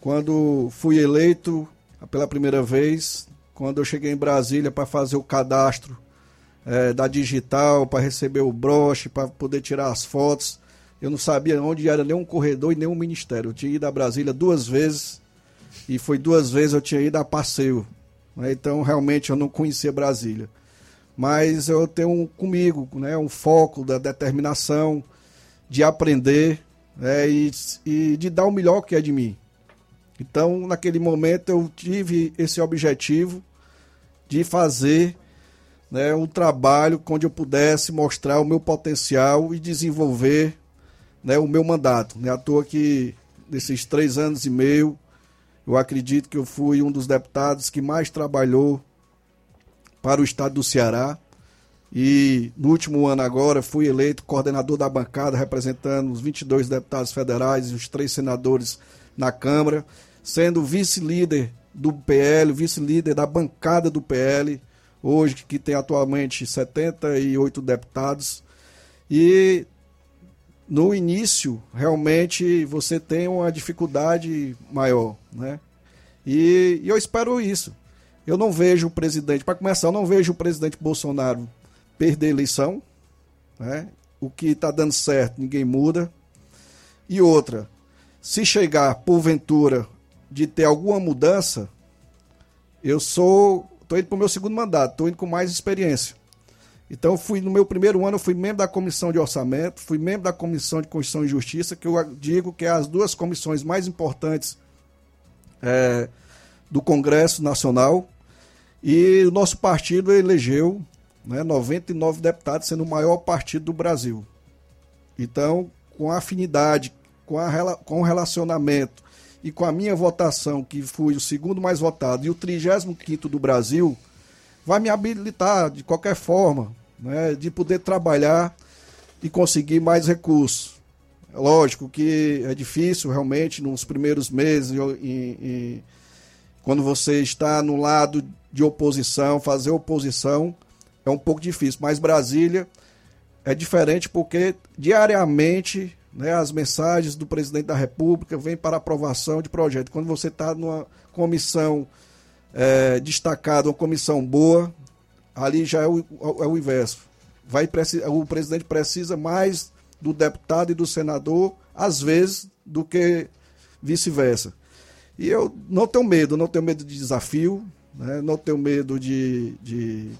Quando fui eleito pela primeira vez, quando eu cheguei em Brasília para fazer o cadastro é, da digital para receber o broche, para poder tirar as fotos. Eu não sabia onde era nenhum corredor e nenhum ministério. Eu tinha ido a Brasília duas vezes e foi duas vezes eu tinha ido a passeio. Né? Então, realmente, eu não conhecia Brasília. Mas eu tenho um, comigo né, um foco da determinação de aprender né, e, e de dar o melhor que é de mim. Então, naquele momento, eu tive esse objetivo de fazer né, um trabalho onde eu pudesse mostrar o meu potencial e desenvolver né, o meu mandato. Não é à toa que nesses três anos e meio, eu acredito que eu fui um dos deputados que mais trabalhou para o estado do Ceará. E no último ano agora fui eleito coordenador da bancada, representando os 22 deputados federais e os três senadores na Câmara, sendo vice-líder do PL, vice-líder da bancada do PL, hoje que tem atualmente 78 deputados. E no início, realmente, você tem uma dificuldade maior, né? E, e eu espero isso. Eu não vejo o presidente, para começar, eu não vejo o presidente Bolsonaro perder a eleição, né? O que está dando certo, ninguém muda. E outra, se chegar, porventura, de ter alguma mudança, eu sou. Estou indo para o meu segundo mandato, estou indo com mais experiência. Então, fui no meu primeiro ano, eu fui membro da comissão de orçamento, fui membro da comissão de Constituição e Justiça, que eu digo que é as duas comissões mais importantes é, do Congresso Nacional. E o nosso partido elegeu né, 99 deputados, sendo o maior partido do Brasil. Então, com a afinidade, com, a, com o relacionamento e com a minha votação, que fui o segundo mais votado e o 35 do Brasil, vai me habilitar de qualquer forma, né, de poder trabalhar e conseguir mais recursos. Lógico que é difícil realmente nos primeiros meses, quando você está no lado de oposição, fazer oposição é um pouco difícil, mas Brasília é diferente porque diariamente né, as mensagens do presidente da República vêm para aprovação de projeto. Quando você está numa comissão é, destacada, uma comissão boa, ali já é o, é o inverso. Vai, o presidente precisa mais do deputado e do senador, às vezes, do que vice-versa. E eu não tenho medo, não tenho medo de desafio, né, não tenho medo de, de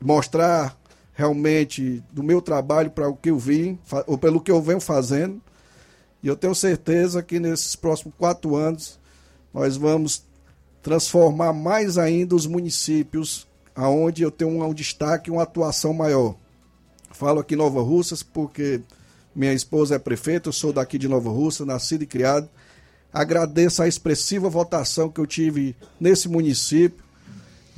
mostrar realmente do meu trabalho para o que eu vim, ou pelo que eu venho fazendo. E eu tenho certeza que nesses próximos quatro anos nós vamos transformar mais ainda os municípios aonde eu tenho um, destaque, uma atuação maior. Falo aqui Nova Russas porque minha esposa é prefeita, eu sou daqui de Nova Russa, nascido e criado. Agradeço a expressiva votação que eu tive nesse município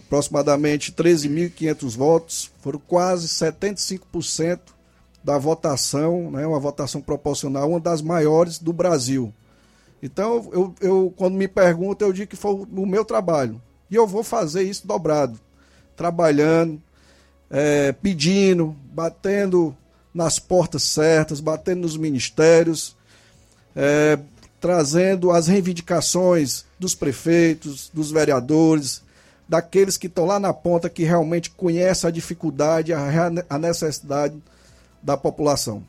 aproximadamente 13.500 votos, foram quase 75% da votação, né, uma votação proporcional, uma das maiores do Brasil. Então, eu, eu quando me perguntam, eu digo que foi o meu trabalho. E eu vou fazer isso dobrado, trabalhando, é, pedindo, batendo nas portas certas, batendo nos ministérios, é, trazendo as reivindicações dos prefeitos, dos vereadores, daqueles que estão lá na ponta, que realmente conhecem a dificuldade, a, necessidade da população.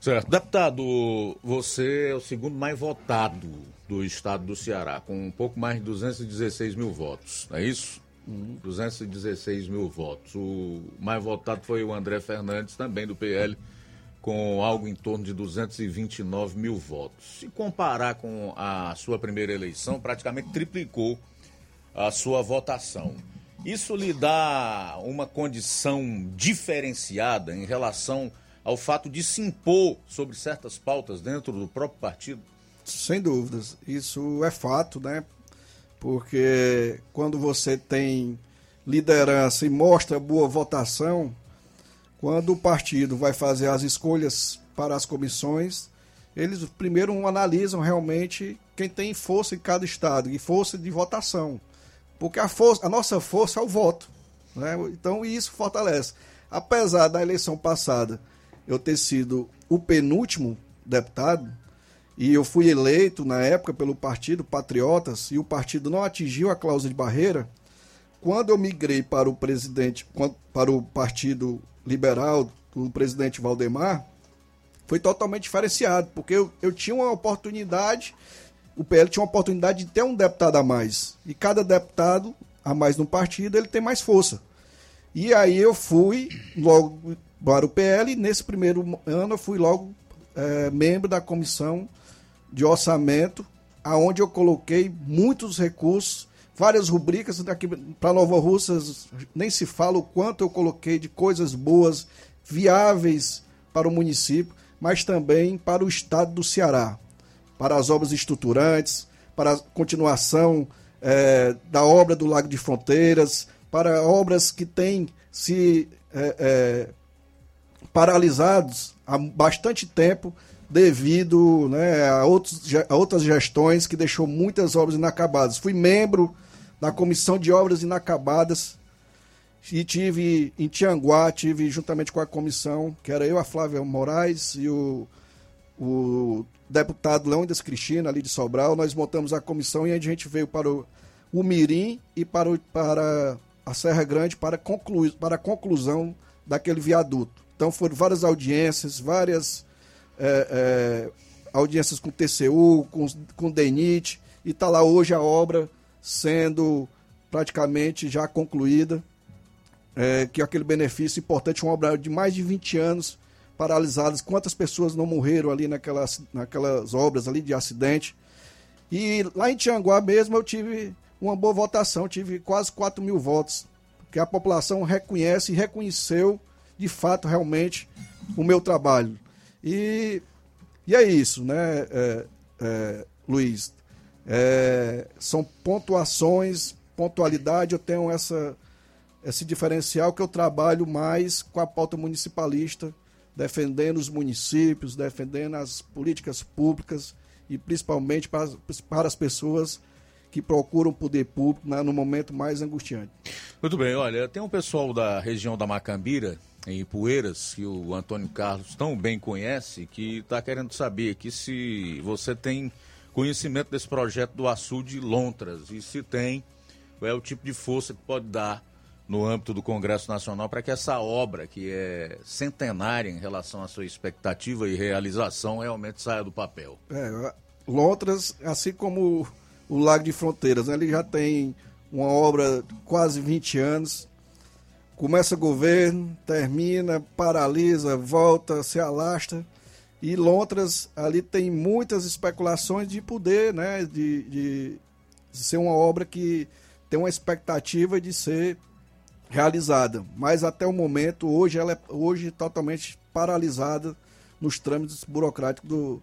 Certo. Deputado, você é o segundo mais votado do estado do Ceará, com um pouco mais de 216 mil votos, não é isso? Uhum. 216 mil votos. O mais votado foi o André Fernandes, também do PL, com algo em torno de 229 mil votos. Se comparar com a sua primeira eleição, praticamente triplicou a sua votação. Isso lhe dá uma condição diferenciada em relação ao fato de se impor sobre certas pautas dentro do próprio partido? Sem dúvidas. Isso é fato, né? Porque quando você tem liderança e mostra boa votação, quando o partido vai fazer as escolhas para as comissões, eles primeiro analisam realmente quem tem força em cada estado e força de votação. Porque a, força, a nossa força é o voto. Né? Então isso fortalece. Apesar da eleição passada eu ter sido o penúltimo deputado, e eu fui eleito na época pelo Partido Patriotas, e o partido não atingiu a cláusula de barreira, quando eu migrei para o presidente, para o Partido Liberal do presidente Valdemar, foi totalmente diferenciado, porque eu, eu tinha uma oportunidade o PL tinha uma oportunidade de ter um deputado a mais. E cada deputado a mais no partido, ele tem mais força. E aí eu fui logo para o PL, e nesse primeiro ano eu fui logo é, membro da comissão de orçamento, aonde eu coloquei muitos recursos, várias rubricas daqui para Nova Russas, nem se fala o quanto eu coloquei de coisas boas, viáveis para o município, mas também para o estado do Ceará, para as obras estruturantes, para a continuação é, da obra do Lago de Fronteiras, para obras que têm se é, é, paralisados há bastante tempo devido né, a, outros, a outras gestões que deixou muitas obras inacabadas. Fui membro da Comissão de Obras Inacabadas e tive em Tianguá, tive juntamente com a comissão, que era eu, a Flávia Moraes e o, o deputado Leônidas Cristina, ali de Sobral, nós montamos a comissão e a gente veio para o, o Mirim e para, o, para a Serra Grande para, concluir, para a conclusão daquele viaduto. Então foram várias audiências, várias é, é, audiências com TCU, com, com DENIT, e está lá hoje a obra sendo praticamente já concluída, é, que é aquele benefício importante, uma obra de mais de 20 anos paralisadas, quantas pessoas não morreram ali naquelas, naquelas obras ali de acidente. E lá em Tianguá mesmo eu tive uma boa votação, tive quase 4 mil votos, que a população reconhece e reconheceu de fato realmente o meu trabalho. E, e é isso, né, é, é, Luiz? É, são pontuações, pontualidade, eu tenho essa, esse diferencial que eu trabalho mais com a pauta municipalista, defendendo os municípios, defendendo as políticas públicas e principalmente para, para as pessoas que procuram poder público né, no momento mais angustiante. Muito bem, olha, tem um pessoal da região da Macambira, em Poeiras, que o Antônio Carlos tão bem conhece, que está querendo saber aqui se você tem conhecimento desse projeto do açude Lontras e se tem, qual é o tipo de força que pode dar no âmbito do Congresso Nacional para que essa obra, que é centenária em relação à sua expectativa e realização, realmente saia do papel. É, Lontras, assim como o Lago de Fronteiras, né, ele já tem uma obra quase 20 anos, começa governo, termina, paralisa, volta, se alasta. E Lontras ali tem muitas especulações de poder, né? De, de, de ser uma obra que tem uma expectativa de ser realizada. Mas até o momento, hoje ela é hoje totalmente paralisada nos trâmites burocráticos do,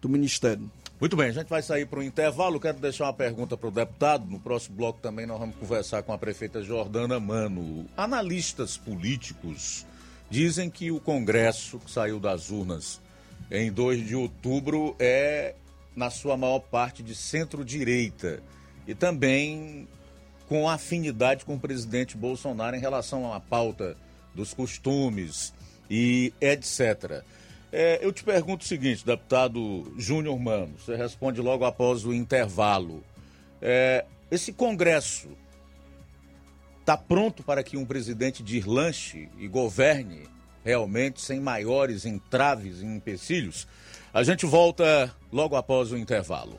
do Ministério. Muito bem, a gente vai sair para o intervalo. Quero deixar uma pergunta para o deputado. No próximo bloco também nós vamos conversar com a prefeita Jordana Mano. Analistas políticos dizem que o Congresso, que saiu das urnas em 2 de outubro, é, na sua maior parte, de centro-direita. E também com afinidade com o presidente Bolsonaro em relação à pauta dos costumes e etc. É, eu te pergunto o seguinte, deputado Júnior Mano, você responde logo após o intervalo. É, esse Congresso está pronto para que um presidente deslanche e governe realmente sem maiores entraves e empecilhos? A gente volta logo após o intervalo.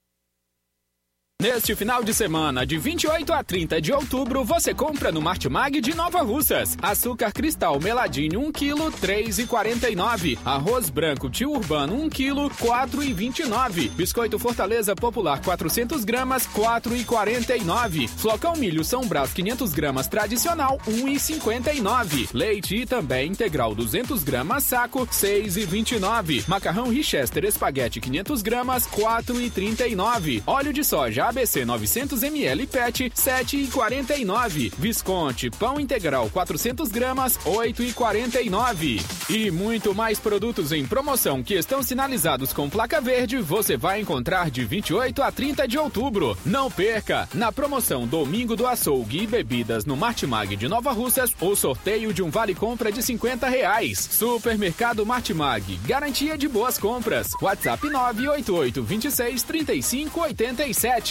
Neste final de semana, de 28 a 30 de outubro, você compra no Martimag de Nova Russas. Açúcar cristal meladinho 1 kg, 3,49. Arroz branco tio urbano 1 kg, 4,29. Biscoito Fortaleza Popular 400 gramas, 4,49. Flocão milho São Brás 500 gramas tradicional, 1,59. Leite e também integral 200 gramas saco, 6,29. Macarrão Richester espaguete 500 gramas, 4,39. Óleo de soja ABC 900 ml PET 7,49. Visconti pão integral 400 gramas 8,49. E muito mais produtos em promoção que estão sinalizados com placa verde você vai encontrar de 28 a 30 de outubro. Não perca! Na promoção Domingo do Açougue e Bebidas no Martimag de Nova Russas, o sorteio de um vale compra de 50 reais. Supermercado Martimag, garantia de boas compras. WhatsApp 988 26 35 87.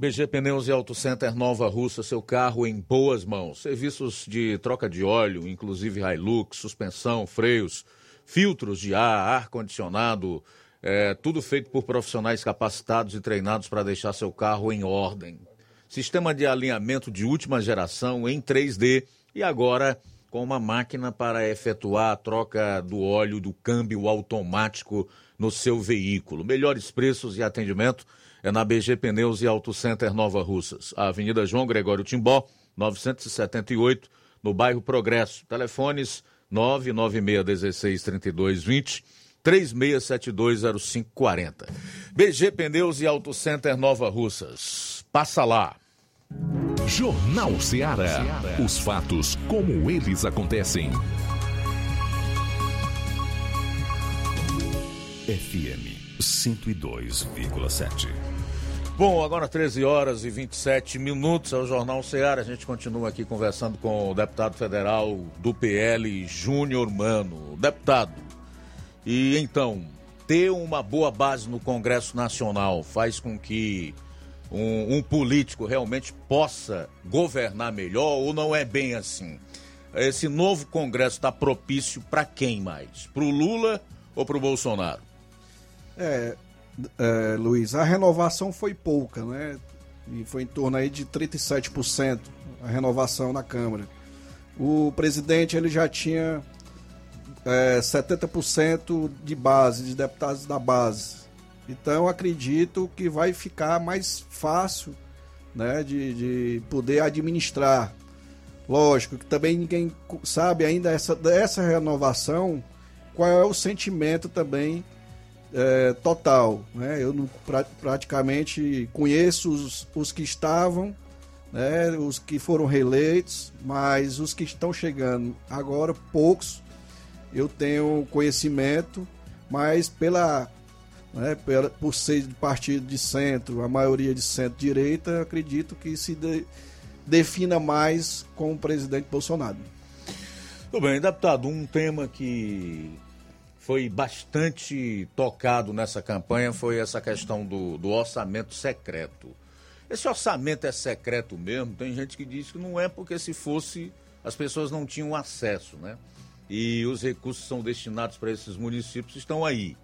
BG Pneus e Auto Center Nova Russa, seu carro em boas mãos. Serviços de troca de óleo, inclusive Hilux, suspensão, freios, filtros de ar, ar-condicionado, é, tudo feito por profissionais capacitados e treinados para deixar seu carro em ordem. Sistema de alinhamento de última geração em 3D e agora com uma máquina para efetuar a troca do óleo do câmbio automático no seu veículo. Melhores preços e atendimento é na BG Pneus e Auto Center Nova Russas, a Avenida João Gregório Timbó, 978, no bairro Progresso. Telefones 996163220, 36720540. BG Pneus e Auto Center Nova Russas. Passa lá. Jornal Ceará. Os fatos como eles acontecem. FM 102,7. Bom, agora 13 horas e 27 minutos, é o Jornal Ceará. A gente continua aqui conversando com o deputado federal do PL, Júnior Mano. Deputado, e então, ter uma boa base no Congresso Nacional faz com que um, um político realmente possa governar melhor ou não é bem assim? Esse novo Congresso está propício para quem mais? Para o Lula ou para o Bolsonaro? É, é, Luiz, a renovação foi pouca, né? E foi em torno aí de 37% a renovação na Câmara. O presidente ele já tinha é, 70% de base, de deputados da base. Então acredito que vai ficar mais fácil né, de, de poder administrar. Lógico que também ninguém sabe ainda essa, dessa renovação, qual é o sentimento também é, total. Né? Eu não, pra, praticamente conheço os, os que estavam, né? os que foram reeleitos, mas os que estão chegando agora, poucos, eu tenho conhecimento, mas pela, né, pela por ser de partido de centro, a maioria de centro-direita, acredito que se de, defina mais com o presidente Bolsonaro. Tudo bem, deputado, um tema que foi bastante tocado nessa campanha foi essa questão do, do orçamento secreto. Esse orçamento é secreto mesmo? Tem gente que diz que não é porque se fosse as pessoas não tinham acesso, né? E os recursos são destinados para esses municípios estão aí,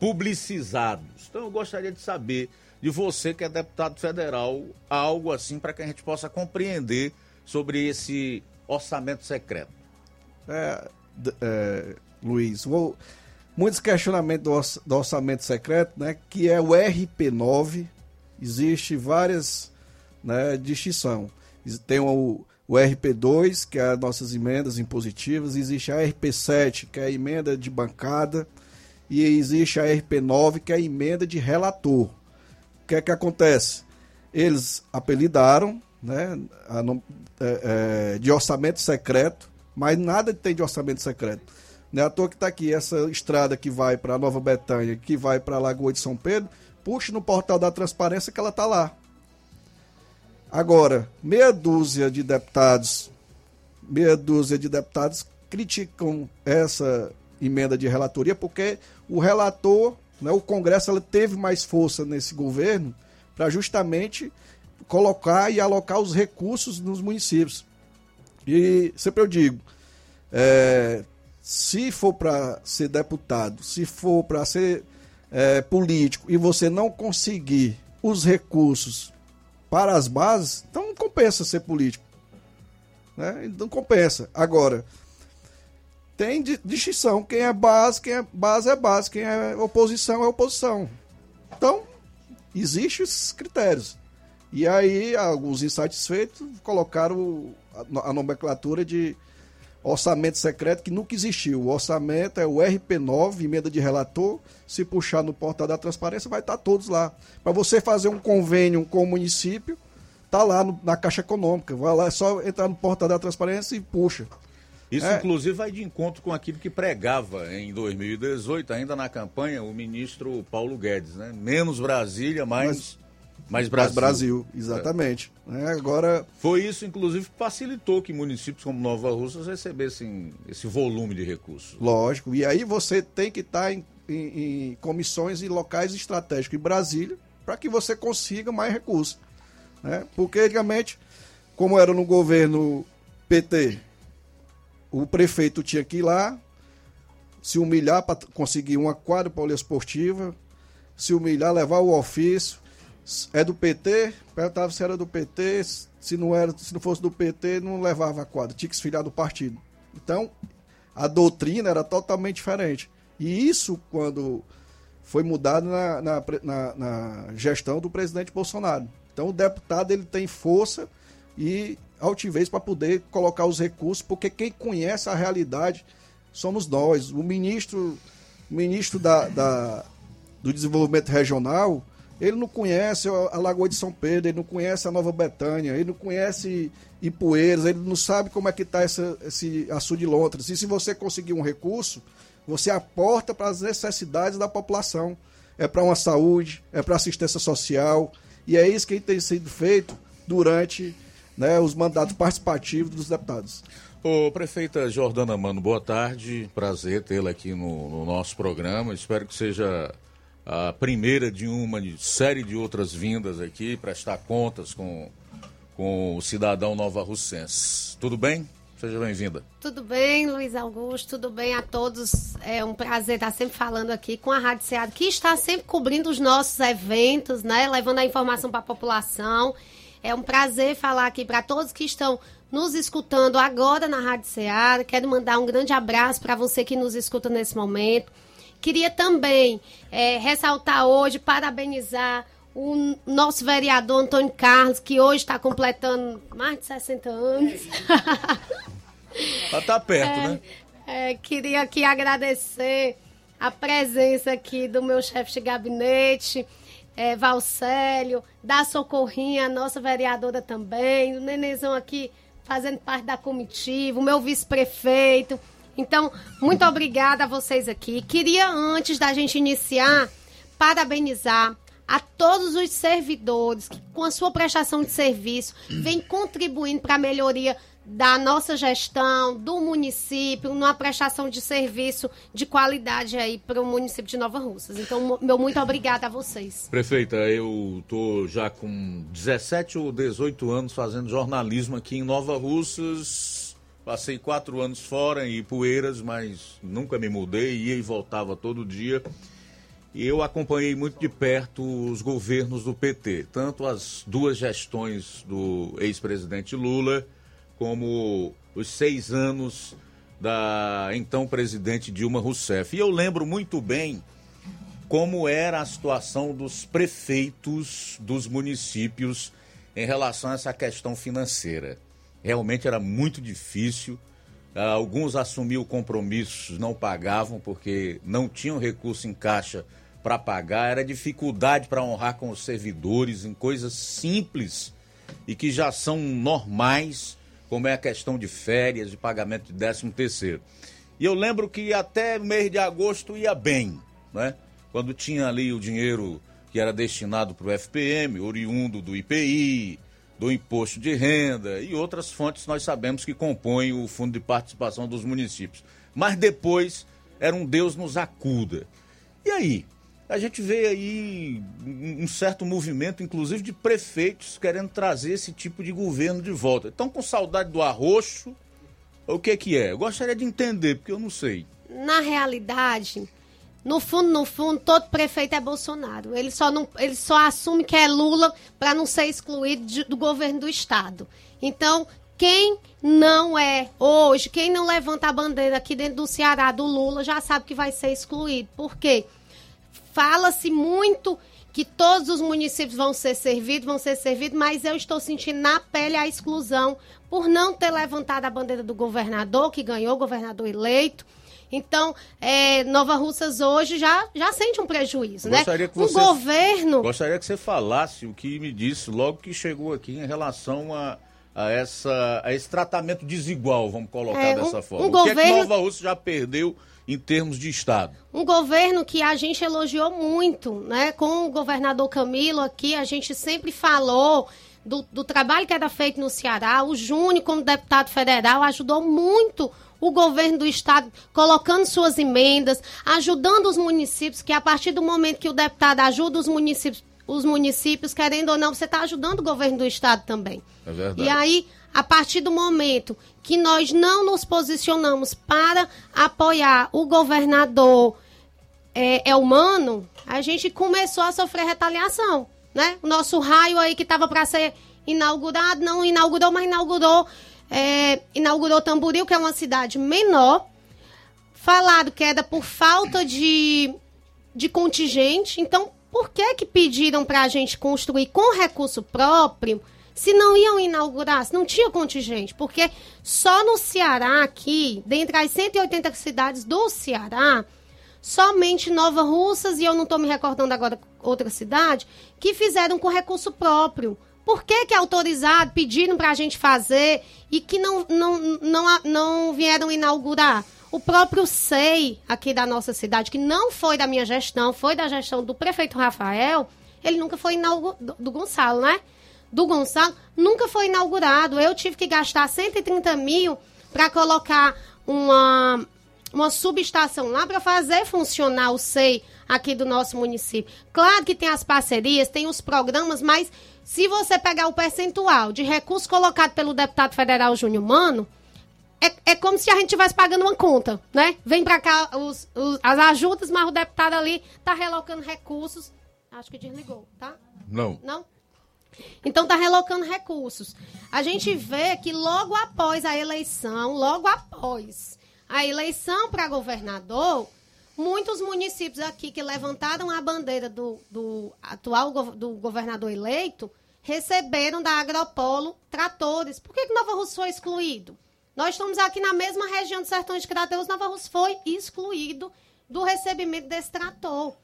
publicizados. Então eu gostaria de saber de você que é deputado federal algo assim para que a gente possa compreender sobre esse orçamento secreto. É, é, Luiz, vou, muitos questionamentos do, do orçamento secreto, né, que é o RP9, existe várias né, distinção. Tem o, o RP2, que é as nossas emendas impositivas, existe a RP7, que é a emenda de bancada, e existe a RP9, que é a emenda de relator. O que é que acontece? Eles apelidaram né, a, é, é, de orçamento secreto, mas nada tem de orçamento secreto. Não é à toa que está aqui essa estrada que vai para Nova Betânia, que vai para a Lagoa de São Pedro, puxe no portal da transparência que ela está lá. Agora, meia dúzia de deputados, meia dúzia de deputados criticam essa emenda de relatoria porque o relator Né? O Congresso ela teve mais força nesse governo para justamente colocar e alocar os recursos nos municípios. E sempre eu digo, é, se for para ser deputado, se for para ser é, político e você não conseguir os recursos para as bases, então não compensa ser político. Né? Não compensa. Agora, tem distinção. Quem é base, quem é base é base, quem é oposição é oposição. Então, existem esses critérios. E aí, alguns insatisfeitos colocaram a nomenclatura de orçamento secreto que nunca existiu. O orçamento é o RP9, emenda de relator. Se puxar no portal da transparência, vai estar todos lá. Para você fazer um convênio com o município, tá lá no, na Caixa Econômica. Vai lá, é só entrar no portal da transparência e puxa. Isso, é. inclusive, vai de encontro com aquilo que pregava em 2018, ainda na campanha, o ministro Paulo Guedes, né? Menos Brasília, mais. Mas mais Brasil. Mais Brasil, exatamente. É. É, agora... Foi isso, inclusive, que facilitou que municípios como Nova Russas recebessem esse volume de recursos. Lógico. E aí você tem que estar em, em, em comissões e locais estratégicos em Brasília para que você consiga mais recursos. Né? Porque, antigamente, como era no governo PT, o prefeito tinha que ir lá, se humilhar para conseguir uma quadra poliesportiva, se humilhar, levar o ofício, é do PT, perguntava se era do PT, se não era, se não fosse do PT, não levava a quadra, tinha que se filiar do partido. Então, a doutrina era totalmente diferente. E isso quando foi mudado na, na, na, na gestão do presidente Bolsonaro. Então, o deputado ele tem força e altivez para poder colocar os recursos, porque quem conhece a realidade somos nós. O ministro, ministro da, da do Desenvolvimento Regional, ele não conhece a Lagoa de São Pedro, ele não conhece a Nova Betânia, ele não conhece Ipueiras, ele não sabe como é que está esse açude de Londres. E se você conseguir um recurso, você aporta para as necessidades da população. É para uma saúde, é para assistência social. E é isso que tem sido feito durante né, os mandatos participativos dos deputados. Ô, prefeita Jordana Mano, boa tarde. Prazer tê-la aqui no, no nosso programa. Espero que seja a primeira de uma série de outras vindas aqui, prestar contas com, com o cidadão Nova Russense. Tudo bem? Seja bem-vinda. Tudo bem, Luiz Augusto, tudo bem a todos. É um prazer estar sempre falando aqui com a Rádio Ceará, que está sempre cobrindo os nossos eventos, né? Levando a informação para a população. É um prazer falar aqui para todos que estão nos escutando agora na Rádio Ceará. Quero mandar um grande abraço para você que nos escuta nesse momento. Queria também é, ressaltar hoje, parabenizar o nosso vereador Antônio Carlos, que hoje está completando mais de 60 anos. Está tá perto, é, né? É, queria aqui agradecer a presença aqui do meu chefe de gabinete, é, Valcélio, da Socorrinha, nossa vereadora também, o Nenezão aqui fazendo parte da comitiva, o meu vice-prefeito. Então, muito obrigada a vocês aqui. Queria, antes da gente iniciar, parabenizar a todos os servidores que, com a sua prestação de serviço, vem contribuindo para a melhoria da nossa gestão, do município, numa prestação de serviço de qualidade aí para o município de Nova Russas. Então, meu muito obrigada a vocês. Prefeita, eu tô já com 17 ou 18 anos fazendo jornalismo aqui em Nova Russas Passei quatro anos fora em Ipueiras, mas nunca me mudei, ia e voltava todo dia. E eu acompanhei muito de perto os governos do PT, tanto as duas gestões do ex-presidente Lula, como os seis anos da então presidente Dilma Rousseff. E eu lembro muito bem como era a situação dos prefeitos dos municípios em relação a essa questão financeira. Realmente era muito difícil. Ah, alguns assumiam compromissos, não pagavam porque não tinham recurso em caixa para pagar. Era dificuldade para honrar com os servidores em coisas simples e que já são normais, como é a questão de férias, de pagamento de 13 terceiro. E eu lembro que até mês de agosto ia bem, né? Quando tinha ali o dinheiro que era destinado para o FPM, oriundo do IPI, do imposto de renda e outras fontes nós sabemos que compõem o fundo de participação dos municípios. Mas depois era um Deus nos acuda. E aí? A gente vê aí um certo movimento, inclusive de prefeitos, querendo trazer esse tipo de governo de volta. Estão com saudade do arroxo? O que que é? Eu gostaria de entender, porque eu não sei. Na realidade, no fundo, no fundo, todo prefeito é Bolsonaro. Ele só, não, ele só assume que é Lula para não ser excluído de- do governo do Estado. Então, quem não é hoje, quem não levanta a bandeira aqui dentro do Ceará do Lula, já sabe que vai ser excluído. Por quê? Fala-se muito que todos os municípios vão ser servidos, vão ser servidos, mas eu estou sentindo na pele a exclusão por não ter levantado a bandeira do governador, que ganhou, governador eleito. Então, é, Nova Russas hoje já, já sente um prejuízo, né? Gostaria que o você, governo... Gostaria que você falasse o que me disse logo que chegou aqui em relação a, a, essa, a esse tratamento desigual, vamos colocar É, um- dessa forma. um o que é que governo- Nova Rússia já perdeu em termos de Estado? Um governo que a gente elogiou muito, né? Com o governador Camilo aqui, a gente sempre falou do, do trabalho que era feito no Ceará. O Júnior, como deputado federal, ajudou muito o governo do estado, colocando suas emendas, ajudando os municípios, que a partir do momento que o deputado ajuda os municípios, os municípios, querendo ou não, você está ajudando o governo do estado também. É verdade. E aí, a partir do momento que nós não nos posicionamos para apoiar o governador é, é humano, a gente começou a sofrer retaliação, né? O nosso raio aí que estava para ser inaugurado, não inaugurou, mas inaugurou, é, inaugurou Tamboril, que é uma cidade menor, falado que era por falta de, de contingente. Então, por que que pediram para a gente construir com recurso próprio se não iam inaugurar, se não tinha contingente? Porque só no Ceará aqui, dentre as 180 cidades do Ceará, somente Nova Russas, e eu não estou me recordando agora outra cidade, que fizeram com recurso próprio. Por que que é autorizado, pediram para a gente fazer e que não, não, não, não vieram inaugurar? O próprio SEI aqui da nossa cidade, que não foi da minha gestão, foi da gestão do prefeito Rafael, ele nunca foi inaugurado, do, Gonçalo, né? Do Gonçalo, nunca foi inaugurado. Eu tive que gastar 130 mil para colocar uma, uma subestação lá para fazer funcionar o SEI aqui do nosso município. Claro que tem as parcerias, tem os programas, mas se você pegar o percentual de recursos colocado pelo deputado federal Júnior Mano, é, é como se a gente estivesse pagando uma conta, né? Vem para cá os, os- as ajudas, mas o deputado ali tá relocando recursos. Acho que desligou, tá? Não. Não? Então tá relocando recursos. A gente vê que logo após a eleição, logo após a eleição para governador, muitos municípios aqui que levantaram a bandeira do, do atual do governador eleito receberam da Agropolo tratores. Por que, que Nova Rússia foi excluído? Nós estamos aqui na mesma região do Sertão de Crateus, Nova Rússia foi excluído do recebimento desse trator.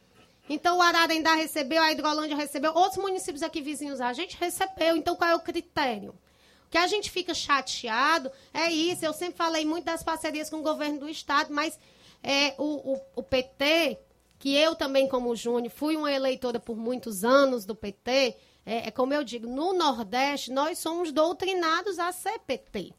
Então, o Ararendá recebeu, a Hidrolândia recebeu, outros municípios aqui vizinhos a gente recebeu. Então, qual é o critério? Que a gente fica chateado é isso. Eu sempre falei muito das parcerias com o governo do Estado, mas é, o, o, o PT, que eu também, como Júnior, fui uma eleitora por muitos anos do PT, é, é como eu digo, no Nordeste, nós somos doutrinados a ser PT.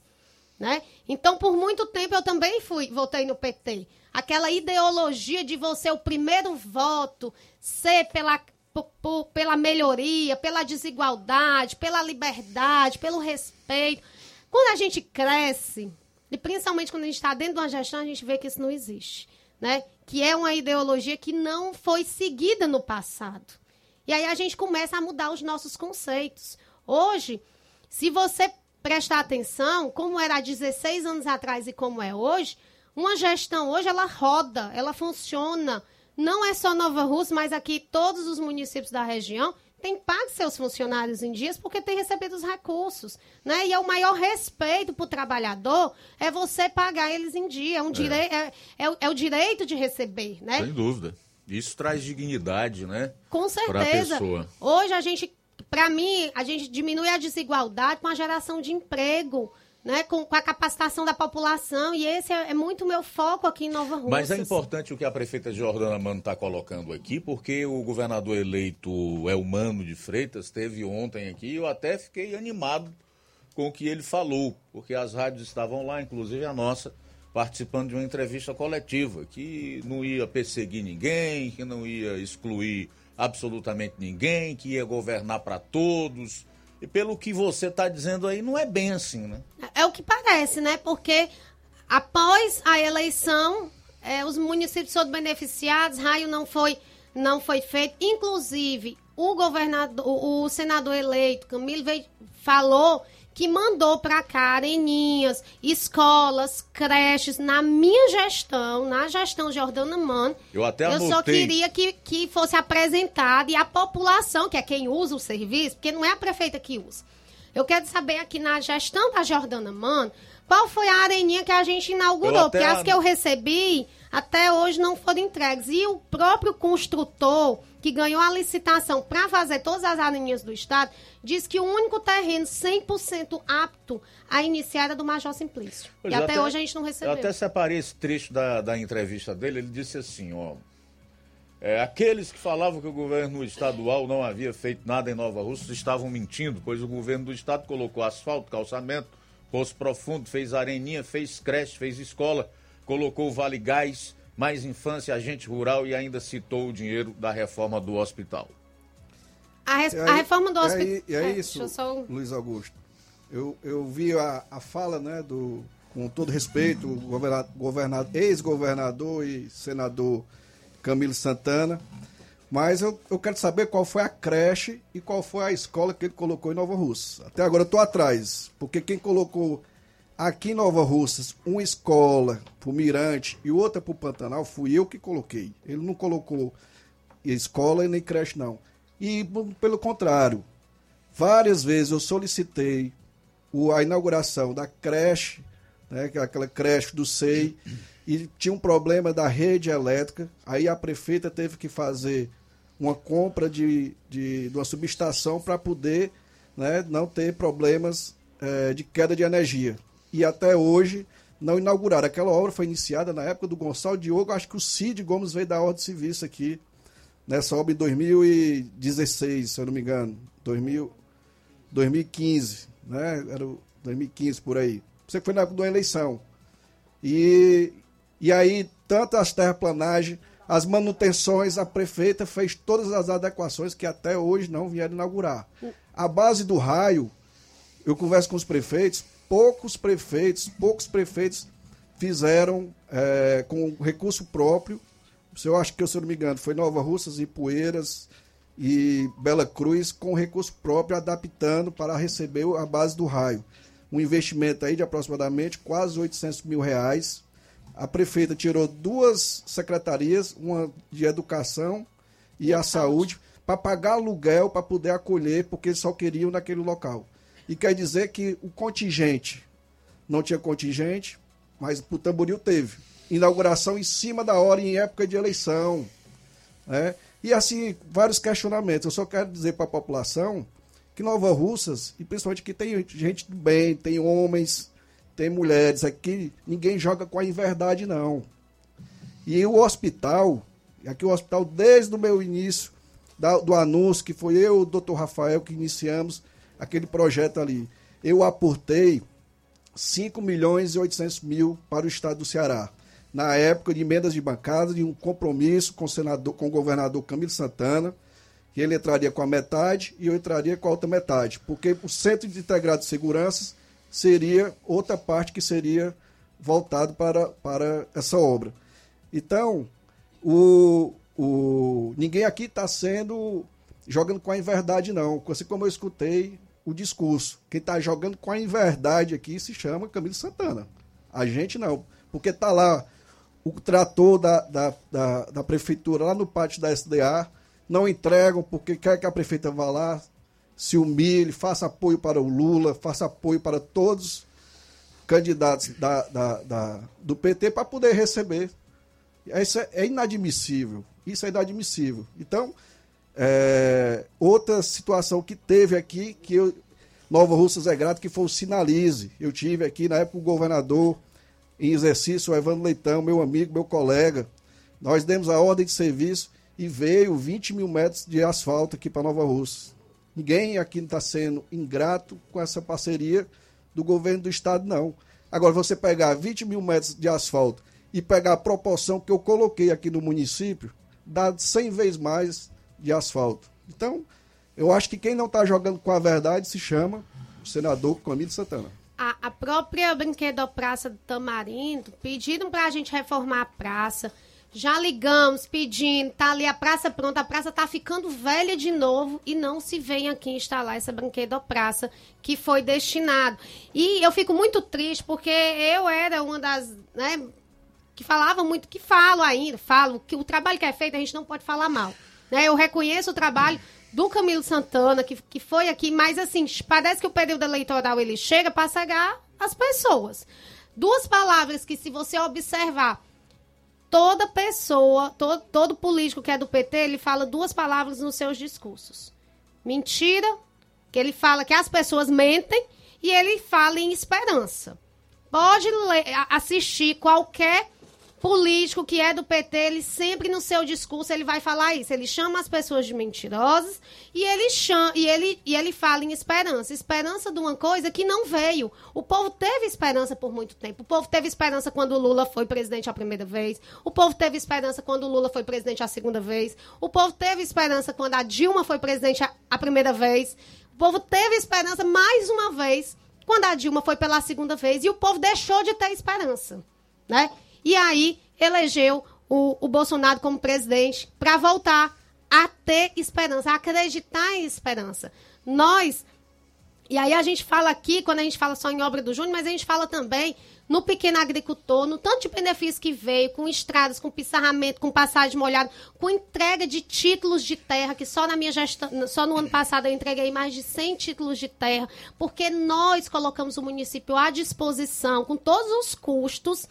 Né? Então, por muito tempo, eu também fui, votei no PT. Aquela ideologia de você, o primeiro voto, ser pela, po- po- pela melhoria, pela desigualdade, pela liberdade, pelo respeito. Quando a gente cresce, e principalmente quando a gente está dentro de uma gestão, a gente vê que isso não existe. Né? Que é uma ideologia que não foi seguida no passado. E aí a gente começa a mudar os nossos conceitos. Hoje, se você prestar atenção, como era há 16 anos atrás e como é hoje, uma gestão hoje ela roda, ela funciona. Não é só Nova Rússia, mas aqui todos os municípios da região têm pago seus funcionários em dias porque têm recebido os recursos. Né? E é o maior respeito para o trabalhador é você pagar eles em dia. É, um direi é, é o- é o direito de receber. Né? Sem dúvida. Isso traz dignidade, né? Com certeza. pessoa. Hoje a gente, para mim, a gente diminui a desigualdade com a geração de emprego, né? Com, com a capacitação da população. E esse é, é muito meu foco aqui em Nova Rússia. Mas é importante o que a prefeita Jordana Mano está colocando aqui, porque o governador eleito Elmano de Freitas esteve ontem aqui e eu até fiquei animado com o que ele falou, porque as rádios estavam lá, inclusive a nossa, participando de uma entrevista coletiva, que não ia perseguir ninguém, que não ia excluir absolutamente ninguém, que ia governar para todos. E pelo que você está dizendo aí, não é bem assim, né? É o que parece, né? Porque após a eleição, é, os municípios foram beneficiados, raio não foi, não foi feito. Inclusive, o governador, o, senador eleito, Camilo, veio, falou que mandou para cá areninhas, escolas, creches, na minha gestão, na gestão Jordana Mano. Eu até Eu só queria que, que fosse apresentado e a população, que é quem usa o serviço, porque não é a prefeita que usa. Eu quero saber aqui na gestão da Jordana Mano, qual foi a areninha que a gente inaugurou, porque as que eu recebi até hoje não foram entregues. E o próprio construtor que ganhou a licitação para fazer todas as areninhas do estado, diz que o único terreno 100% apto a iniciar era do Major Simplício. Pois e eu até, hoje a gente não recebeu. Eu até separei esse trecho da, da entrevista dele. Ele disse assim: ó. É, aqueles que falavam que o governo estadual não havia feito nada em Nova Rússia estavam mentindo, pois o governo do estado colocou asfalto, calçamento, poço profundo, fez areninha, fez creche, fez escola, colocou vale gás, mais infância, agente rural e ainda citou o dinheiro da reforma do hospital. A, res- E a reforma do hospital. aí- E é, isso, deixa eu só- Luiz Augusto. Eu, eu vi a, a fala, né, do, com todo respeito, o governa- governador, ex-governador e senador Camilo Santana, mas eu, eu quero saber qual foi a creche e qual foi a escola que ele colocou em Nova Russa. Até agora eu estou atrás, porque quem colocou aqui em Nova Russas uma escola pro Mirante e outra pro Pantanal fui eu que coloquei. Ele não colocou escola nem creche, não. E, pelo contrário, várias vezes eu solicitei o- a inauguração da creche, né, é aquela creche do SEI, e tinha um problema da rede elétrica. Aí a prefeita teve que fazer uma compra de, de, de uma subestação para poder né, não ter problemas eh, de queda de energia. E até hoje não inauguraram. Aquela obra foi iniciada na época do Gonçalo Diogo, acho que o Cid Gomes veio da Ordem Civil aqui, nessa obra em 2016, se eu não me engano. 2000, 2015, né? Era o 2015 por aí. Você foi na época da eleição. E, e aí, tanto as terraplanagens, as manutenções, a prefeita fez todas as adequações que até hoje não vieram inaugurar. A base do raio, eu converso com os prefeitos, poucos prefeitos, poucos prefeitos fizeram eh, com recurso próprio. Eu acho que, se eu não me engano, foi Nova Russas e Poeiras e Bela Cruz com recurso próprio, adaptando para receber a base do raio. Um investimento aí de aproximadamente quase 800 mil reais. A prefeita tirou duas secretarias, uma de educação e a saúde, para pagar aluguel para poder acolher, porque eles só queriam naquele local. E quer dizer que o contingente, não tinha contingente, mas o Tamboril teve. Inauguração em cima da hora, em época de eleição. Né? E assim, vários questionamentos. Eu só quero dizer para a população que Nova Russas, e principalmente que tem gente do bem, tem homens, tem mulheres aqui, ninguém joga com a inverdade, não. E o hospital, aqui o hospital, desde o meu início da- do anúncio, que foi eu e o doutor Rafael que iniciamos aquele projeto ali, eu aportei 5 milhões e 800 mil para o estado do Ceará. Na época de emendas de bancada, de um compromisso com o, senador, com o governador Camilo Santana, que ele entraria com a metade e eu entraria com a outra metade, porque o Centro de Integrado de Segurança seria outra parte que seria voltado para, para essa obra. Então, o, o, ninguém aqui está sendo jogando com a inverdade, não. Assim como eu escutei o discurso. Quem está jogando com a inverdade aqui se chama Camilo Santana. A gente não. Porque está lá o trator da, da, da, da prefeitura lá no pátio da SDA, não entregam porque quer que a prefeita vá lá, se humilhe, faça apoio para o Lula, faça apoio para todos os candidatos da, da, da- do PT para poder receber. Isso é, é inadmissível. Isso é inadmissível. Então, é, outra situação que teve aqui, que eu, Nova Russas é grato, que foi o Sinalize. Eu tive aqui, na época, o governador em exercício, o Evandro Leitão, meu amigo, meu colega. Nós demos a ordem de serviço e veio 20 mil metros de asfalto aqui para Nova Russas. Ninguém aqui está sendo ingrato com essa parceria do governo do estado, não. Agora, você pegar 20 mil metros de asfalto e pegar a proporção que eu coloquei aqui no município, dá 100 vezes mais de asfalto. Então, eu acho que quem não está jogando com a verdade se chama o senador Camilo Santana. A, a própria brinquedopraça do Tamarindo pediram para a gente reformar a praça. Já ligamos pedindo, tá ali a praça pronta, a praça tá ficando velha de novo e não se vem aqui instalar essa brinquedopraça que foi destinado. E eu fico muito triste porque eu era uma das, né, que falava muito, que falo ainda, falo que o trabalho que é feito a gente não pode falar mal. Né? Eu reconheço o trabalho do Camilo Santana, que, que foi aqui, mas assim, parece que o período eleitoral ele chega para cegar as pessoas. Duas palavras que, se você observar, toda pessoa, todo, todo político que é do PT, ele fala duas palavras nos seus discursos. Mentira, que ele fala que as pessoas mentem, e ele fala em esperança. Pode ler, assistir qualquer político que é do PT, ele sempre no seu discurso ele vai falar isso. Ele chama as pessoas de mentirosas e ele chama, e ele e ele fala em esperança, esperança de uma coisa que não veio. O povo teve esperança por muito tempo. O povo teve esperança quando o Lula foi presidente a primeira vez. O povo teve esperança quando o Lula foi presidente a segunda vez. O povo teve esperança quando a Dilma foi presidente a, a primeira vez. O povo teve esperança mais uma vez quando a Dilma foi pela segunda vez e o povo deixou de ter esperança, né? E aí elegeu o, o Bolsonaro como presidente para voltar a ter esperança, a acreditar em esperança. Nós, e aí a gente fala aqui, quando a gente fala só em obra do Júnior, mas a gente fala também no pequeno agricultor, no tanto de benefício que veio, com estradas, com pissarramento, com passagem molhada, com entrega de títulos de terra, que só na minha gestão, só no ano passado eu entreguei mais de 100 títulos de terra, porque nós colocamos o município à disposição, com todos os custos,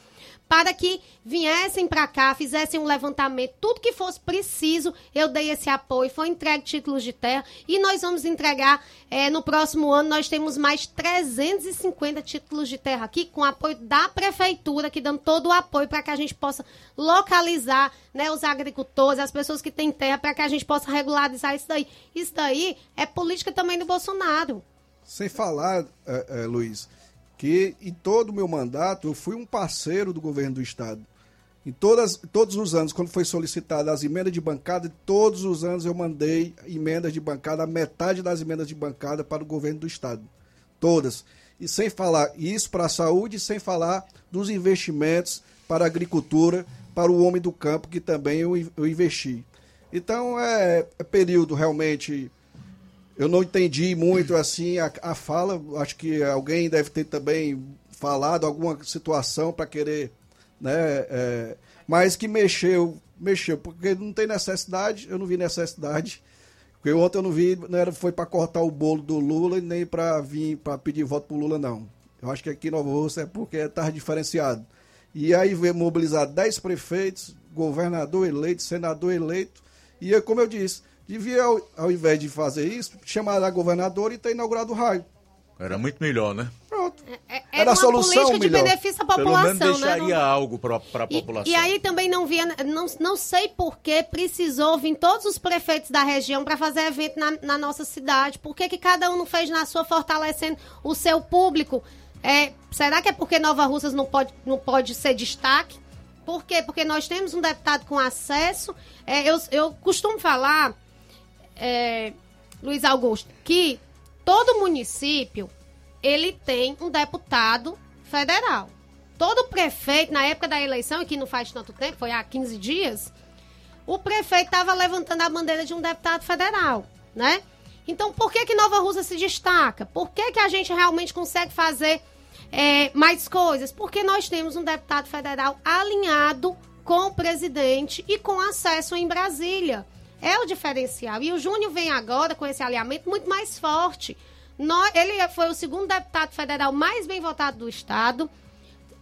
para que viessem para cá, fizessem um levantamento, tudo que fosse preciso, eu dei esse apoio, foi entregue títulos de terra e nós vamos entregar é, no próximo ano, nós temos mais 350 títulos de terra aqui, com apoio da prefeitura, que dando todo o apoio para que a gente possa localizar né, os agricultores, as pessoas que têm terra, para que a gente possa regularizar isso daí. Isso daí é política também do Bolsonaro. Sem falar, é, é, Luiz, que em todo o meu mandato eu fui um parceiro do governo do estado. Em todas, todos os anos, quando foi solicitada as emendas de bancada, todos os anos eu mandei emendas de bancada, metade das emendas de bancada para o governo do estado. Todas. E sem falar isso para a saúde, sem falar dos investimentos para a agricultura, para o homem do campo, que também eu, eu investi. Então é, é período realmente eu não entendi muito assim a, a fala. Acho que alguém deve ter também falado alguma situação para querer, né? É, mas que mexeu, mexeu, porque não tem necessidade, eu não vi necessidade. Porque ontem eu não vi, não era, foi para cortar o bolo do Lula nem para vir para pedir voto pro Lula, não. Eu acho que aqui em Nova Rússia é porque está diferenciado. E aí veio mobilizar 10 prefeitos, governador eleito, senador eleito. E como eu disse, devia, ao, ao invés de fazer isso, chamar a governadora e ter inaugurado o raio. Era muito melhor, né? Pronto. É, é Era a solução política melhor. de benefício à população, Pelo menos né? deixaria né? algo para a população. E, aí também não via, não, não sei por que precisou vir todos os prefeitos da região para fazer evento na, na, nossa cidade. Por que, que cada um não fez na sua fortalecendo o seu público? É, será que é porque Nova Russas não pode, não pode ser destaque? Por quê? Porque nós temos um deputado com acesso. É, eu, eu costumo falar é, Luiz Augusto, que todo município ele tem um deputado federal. Todo prefeito, na época da eleição, e que não faz tanto tempo, foi há 15 dias, o prefeito estava levantando a bandeira de um deputado federal, né? Então, por que que Nova Rússia se destaca? Por que que a gente realmente consegue fazer é, mais coisas? Porque nós temos um deputado federal alinhado com o presidente e com acesso em Brasília. É o diferencial. E o Júnior vem agora com esse alinhamento muito mais forte. ele foi o segundo deputado federal mais bem votado do Estado.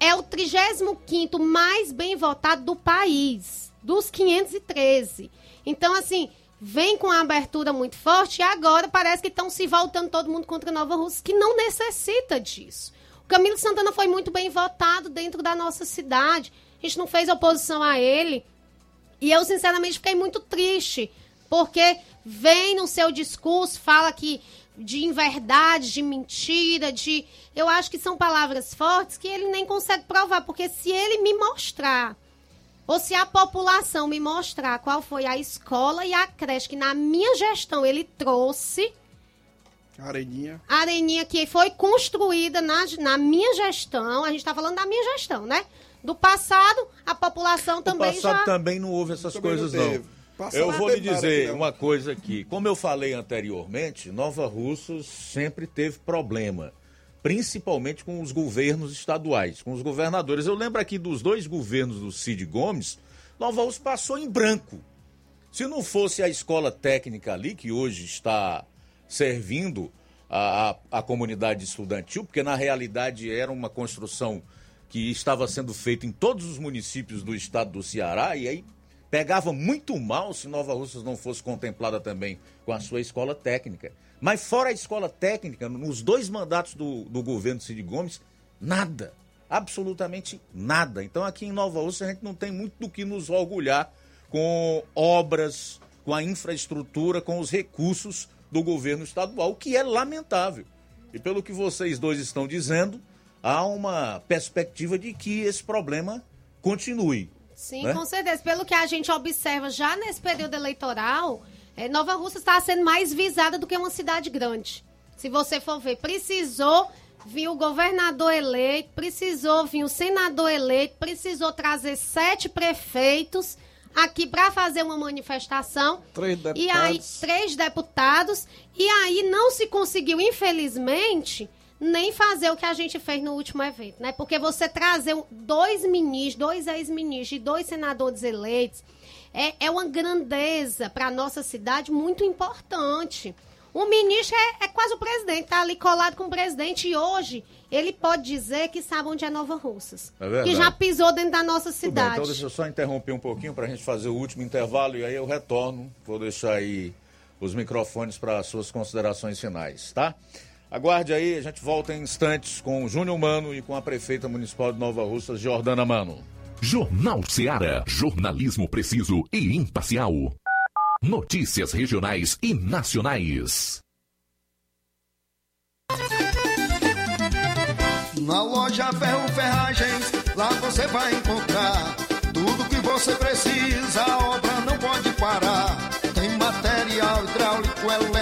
É o 35 mais bem votado do país, dos 513. Então, assim, vem com uma abertura muito forte e agora parece que estão se voltando todo mundo contra Nova Rússia, que não necessita disso. O Camilo Santana foi muito bem votado dentro da nossa cidade. A gente não fez oposição a ele. E eu, sinceramente, fiquei muito triste, porque vem no seu discurso, fala que de inverdade, de mentira, de. Eu acho que são palavras fortes que ele nem consegue provar, porque se ele me mostrar, ou se a população me mostrar qual foi a escola e a creche que na minha gestão ele trouxe. Areninha. Areninha que foi construída na, na minha gestão, a gente está falando da minha gestão, né? Do passado, a população também no passado já. também não houve essas Também coisas, não não. Passado Eu vou lhe nada dizer aqui, uma coisa aqui. Como eu falei anteriormente, Nova Russas sempre teve problema, principalmente com os governos estaduais, com os governadores. Eu lembro aqui dos dois governos do Cid Gomes, Nova Russas passou em branco. Se não fosse a escola técnica ali, que hoje está servindo a, a, a comunidade estudantil, porque na realidade era uma construção que estava sendo feita em todos os municípios do estado do Ceará, e aí pegava muito mal se Nova Russas não fosse contemplada também com a sua escola técnica. Mas fora a escola técnica, nos dois mandatos do, do governo Cid Gomes, nada. Absolutamente nada. Então aqui em Nova Russa a gente não tem muito do que nos orgulhar com obras, com a infraestrutura, com os recursos do governo estadual, o que é lamentável. E pelo que vocês dois estão dizendo, há uma perspectiva de que esse problema continue. Sim, né? com certeza. Pelo que a gente observa já nesse período eleitoral, eh, Nova Russa está sendo mais visada do que uma cidade grande. Se você for ver, precisou vir o governador eleito, precisou vir o senador eleito, precisou trazer sete prefeitos aqui para fazer uma manifestação. Três E aí, deputados. três deputados. E aí não se conseguiu, infelizmente, nem fazer o que a gente fez no último evento, né? Porque você trazer dois ministros, dois ex-ministros e dois senadores eleitos é, é uma grandeza para nossa cidade muito importante. O ministro é, é quase o presidente, tá ali colado com o presidente e hoje ele pode dizer que sabe onde é Nova Russas. É que já pisou dentro da nossa Tudo bem, cidade. então deixa eu só interromper um pouquinho para a gente fazer o último intervalo e aí eu retorno. Vou deixar aí os microfones para as suas considerações finais, tá? Aguarde aí, a gente volta em instantes com o Júnior Mano e com a prefeita municipal de Nova Russas, Jordana Mano. Jornal Seara. Jornalismo preciso e imparcial. Notícias regionais e nacionais. Na loja Ferro Ferragens, lá você vai encontrar tudo que você precisa, a obra não pode parar. Tem material hidráulico, elétrico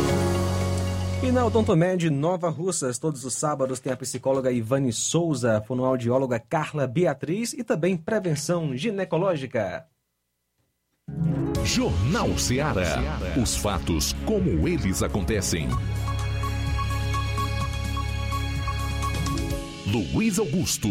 E na Odontomed Nova Russas, todos os sábados tem a psicóloga Ivane Souza, a fonoaudióloga Carla Beatriz e também prevenção ginecológica. Jornal Ceará. Os fatos como eles acontecem. Luiz Augusto.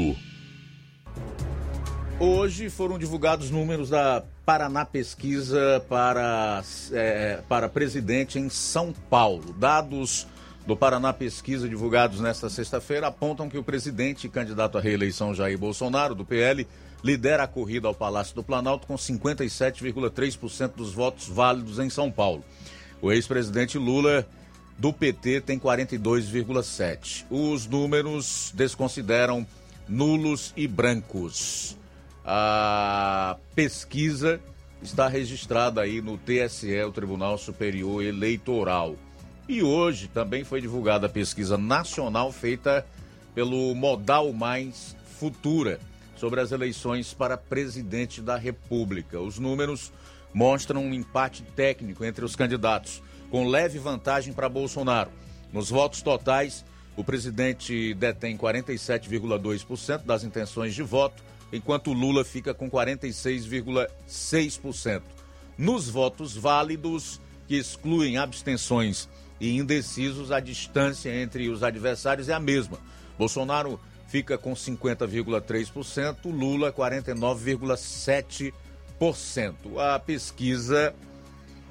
Hoje foram divulgados números da Paraná Pesquisa para, é, para presidente em São Paulo. Dados do Paraná Pesquisa divulgados nesta sexta-feira apontam que o presidente e candidato à reeleição Jair Bolsonaro, do PL, lidera a corrida ao Palácio do Planalto com 57,3% dos votos válidos em São Paulo. O ex-presidente Lula, do PT, tem 42,7%. Os números desconsideram nulos e brancos. A pesquisa está registrada aí no TSE, o Tribunal Superior Eleitoral. E hoje também foi divulgada a pesquisa nacional feita pelo Modal Mais Futura sobre as eleições para presidente da República. Os números mostram um empate técnico entre os candidatos, com leve vantagem para Bolsonaro. Nos votos totais, o presidente detém 47,2% das intenções de voto, enquanto Lula fica com 46,6%. Nos votos válidos, que excluem abstenções e indecisos, a distância entre os adversários é a mesma. Bolsonaro fica com 50,3%, Lula 49,7%. A pesquisa